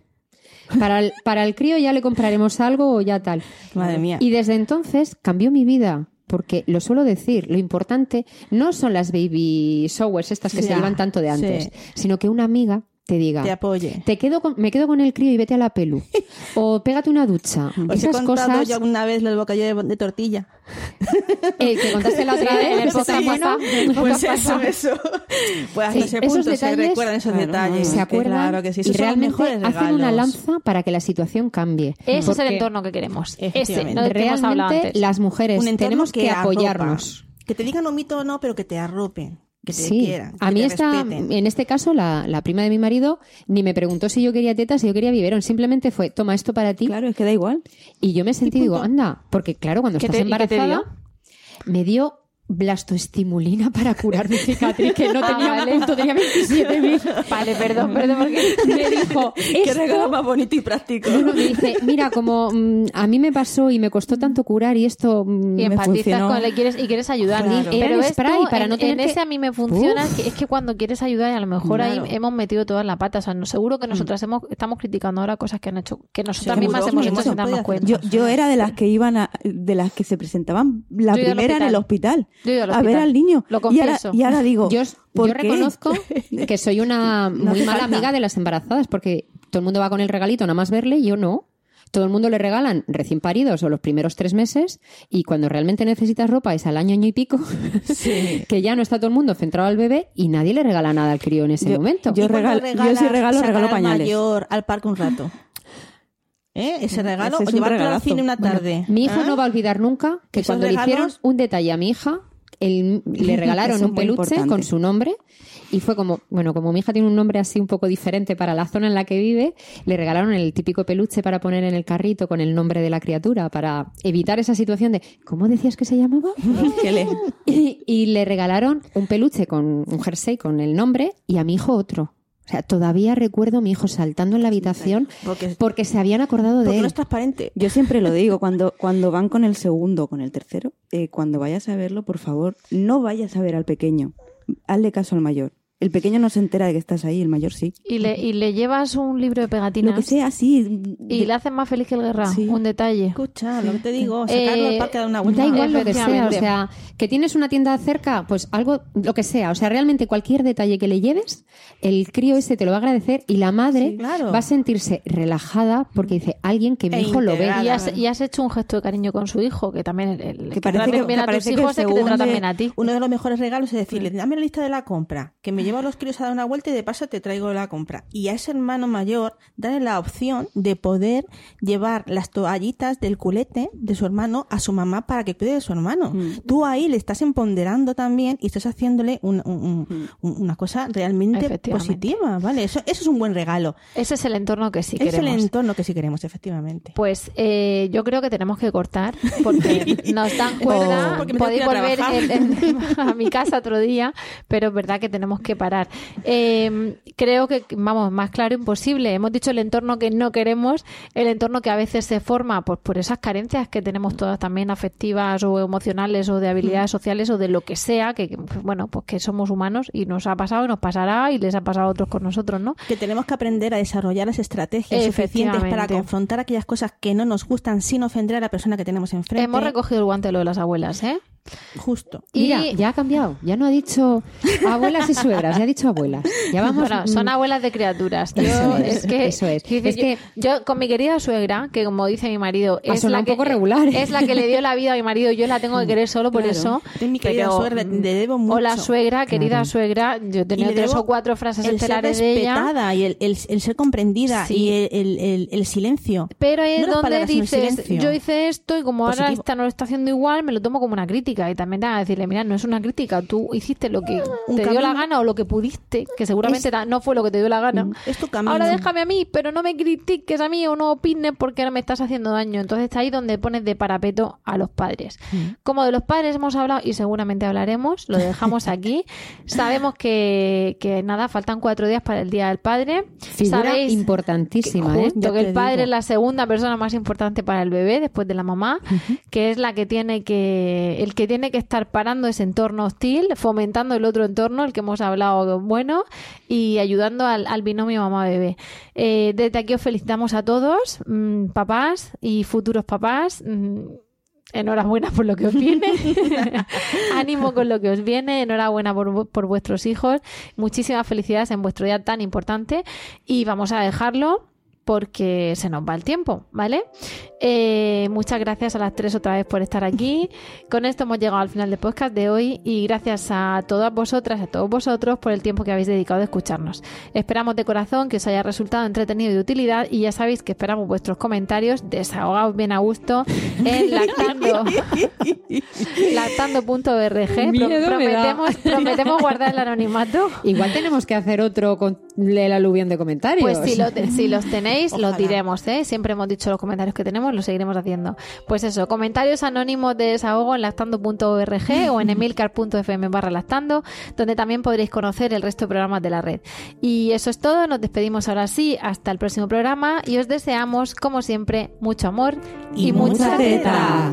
Para el, para el crío ya le compraremos algo o ya tal. Madre mía. Y desde entonces cambió mi vida. Porque lo suelo decir, lo importante no son las baby showers estas que se llevan tanto de antes, sí. sino que una amiga te diga, Te apoye. te quedo con- me quedo con el crío y vete a la pelu. o pégate una ducha. Os he Esas contado cosas yo una vez el bocadillo de, de tortilla. eh, que contaste la otra Sí, vez. el Sí, podcast bueno, pasado. Pues eso, eso. Pues hasta Sí, ese esos punto se detalles, recuerdan esos claro, detalles. se que acuerdan Claro que sí, y esos son los realmente mejores hacen una lanza para que la situación cambie. Ese es el entorno que queremos. Ese, no que hemos realmente antes. las mujeres tenemos que, arropa. apoyarnos. Que te digan un mito o no, pero que te arropen. Que te Sí, quieran. a mí te esta, respeten. en este caso la, la prima de mi marido ni me preguntó si yo quería tetas, si yo quería biberón, simplemente fue, toma esto para ti. Claro, es que da igual. Y yo me sentí, digo, anda, porque claro, cuando ¿Qué estás te embarazada, me dio blastoestimulina para curar mi cicatriz, que no Ah, tenía vale. un punto, tenía 27.000. Vale, perdón, perdón, porque Me dijo, Qué regalo esto... más bonito y práctico. No, no, me dice, mira, como mm, a mí me pasó y me costó tanto curar y esto mm, y me empatizas con él quieres, y quieres ayudar. Claro. Era Pero esto, spray para en, no tener en que- ese a mí me funciona, Uf. que es que cuando quieres ayudar y a lo mejor Claro. ahí hemos metido todas la pata. O sea, no, seguro que nosotras hemos, estamos criticando ahora cosas que han hecho, que nosotras Seguro, mismas hemos hecho sin darnos cuenta. Yo, yo era de las que iban a, de las que se presentaban la Yo primera en el hospital Yo he ido al a ver al niño. Lo y, ahora, confieso. y ahora digo, Yo, ¿por yo qué? reconozco que soy una No muy mala falta. amiga de las embarazadas, porque todo el mundo va con el regalito nada más verle, yo no. Todo el mundo le regalan recién paridos o los primeros tres meses y cuando realmente necesitas ropa es al año, año y pico, que ya no está todo el mundo centrado al bebé y nadie le regala nada al crío en ese Yo- momento. yo regalo- yo sí regalo, regalo al pañales. mayor al parque un rato. ¿Eh? Ese regalo. Ese es o llevarlo al cine una Bueno, tarde. mi hijo ¿Ah? no va a olvidar nunca que cuando le hicieron un detalle a mi hija, él- le regalaron un peluche importante. con su nombre y fue como, bueno, como mi hija tiene un nombre así un poco diferente para la zona en la que vive, le regalaron el típico peluche para poner en el carrito con el nombre de la criatura para evitar esa situación de, ¿cómo decías que se llamaba? y, y le regalaron un peluche con un jersey con el nombre y a mi hijo otro. O sea, todavía recuerdo a mi hijo saltando en la habitación Porque, porque se habían acordado de porque no él. es transparente. Yo siempre lo digo, cuando, cuando van con el segundo o con el tercero, eh, cuando vayas a verlo, por favor, no vayas a ver al pequeño. Hazle caso al mayor. El pequeño no se entera de que estás ahí, el mayor sí. Y le, y le llevas un libro de pegatinas Lo que sea, sí. y de- le haces más feliz que el guerra. Sí. Un detalle. Escucha, lo que te digo, sacarlo Eh, al parque a dar una vuelta. Da igual lo que sea, o sea, que tienes una tienda cerca, pues algo, lo que sea, o sea, realmente cualquier detalle que le lleves, el crío ese te lo va a agradecer y la madre Sí, claro. va a sentirse relajada porque dice, alguien que mi E hijo lo ve. Y has, y has hecho un gesto de cariño con su hijo, que también el, el- Que parece traten que- bien que a tus parece que hijos es que te tratan de- bien a ti. Uno de los mejores regalos es decirle, dame la lista de la compra, que me llevo a los críos a dar una vuelta y de paso te traigo la compra. Y a ese hermano mayor, darle la opción de poder llevar las toallitas del culete de su hermano a su mamá para que cuide de su hermano. Mm. Tú ahí le estás empoderando también y estás haciéndole un- un- un- un- una cosa realmente positiva, ¿vale? Eso, eso es un buen regalo. Ese es el entorno que sí es el queremos. entorno que sí queremos, efectivamente. Pues eh, yo creo que tenemos que cortar porque nos dan cuerda. Oh. Podéis a volver a mi casa otro día, pero es verdad que tenemos que parar. Eh, creo que, vamos, más claro imposible. Hemos dicho el entorno que no queremos, el entorno que a veces se forma pues, por esas carencias que tenemos todas también afectivas o emocionales o de habilidades sociales o de lo que sea, que que, bueno, pues que somos humanos y nos ha pasado y nos pasará y les ha pasado a otros con nosotros, ¿no? que tenemos que aprender a desarrollar las estrategias suficientes para confrontar aquellas cosas que no nos gustan sin ofender a la persona que tenemos enfrente. Hemos recogido el guante de lo de las abuelas, ¿eh? Justo. Mira, Y- ya ha cambiado, ya no ha dicho abuelas y suegras, ya ha dicho abuelas. Ya vamos. Bueno, son mm, abuelas de criaturas. Yo, Eso es, es, que, eso es. yo, yo con mi querida suegra, que como dice mi marido, es la, un que, poco regular, es la que le dio la vida a mi marido, yo la tengo que querer solo por Claro. eso. Es mi querida pero, suegra, le debo mucho. Hola suegra, querida suegra, yo he tenido tres o cuatro frases el ser estelares de ella. respetada y el, el- el ser comprendida Sí. y el, el- el- el silencio. Pero No es donde palabras, dices, yo hice esto y como ahora esta no lo está haciendo igual, me lo tomo como una crítica. Y también te van a decirle, mira, no es una crítica, tú hiciste lo que Un te dio la gana o lo que pudiste, que seguramente Es- no fue lo que te dio la gana. Es tu camino. Ahora déjame a mí, pero no me critiques a mí o no opines porque no me estás haciendo daño. Entonces está ahí donde pones de parapeto a los padres. Como de los padres hemos hablado y seguramente hablaremos, lo dejamos aquí. Sabemos que, que nada, faltan cuatro días para el Día del Padre. Figura Sabéis importantísima, ¿eh? justo Ya que el padre digo. es la segunda persona más importante para el bebé después de la mamá, que es la que tiene que, el que tiene que estar parando ese entorno hostil, fomentando el otro entorno, el que hemos hablado bueno, y ayudando al, al binomio mamá-bebé. Eh, desde aquí os felicitamos a todos, mm, papás y futuros papás. mm, enhorabuena por lo que os viene. Ánimo con lo que os viene. Enhorabuena por, por vuestros hijos. Muchísimas felicidades en vuestro día tan importante. Y vamos a dejarlo porque se nos va el tiempo, ¿vale? Eh, muchas gracias a las tres otra vez por estar aquí. Con esto hemos llegado al final del podcast de hoy y gracias a todas vosotras, a todos vosotros por el tiempo que habéis dedicado a escucharnos. Esperamos de corazón que os haya resultado entretenido y de utilidad y ya sabéis que esperamos vuestros comentarios, desahogados bien a gusto en lactando lactando.org. Prometemos, prometemos guardar el anonimato. Igual tenemos que hacer otro con el aluvión de comentarios. Pues si, lo te- si los tenéis, Ojalá. los diremos, ¿eh? Siempre hemos dicho los comentarios que tenemos, los seguiremos haciendo. Pues eso, comentarios anónimos de desahogo en lactando.org o en emilcar.fm barra lactando, donde también podréis conocer el resto de programas de la red. Y eso es todo, nos despedimos ahora sí, hasta el próximo programa y os deseamos, como siempre, mucho amor y, mucha teta.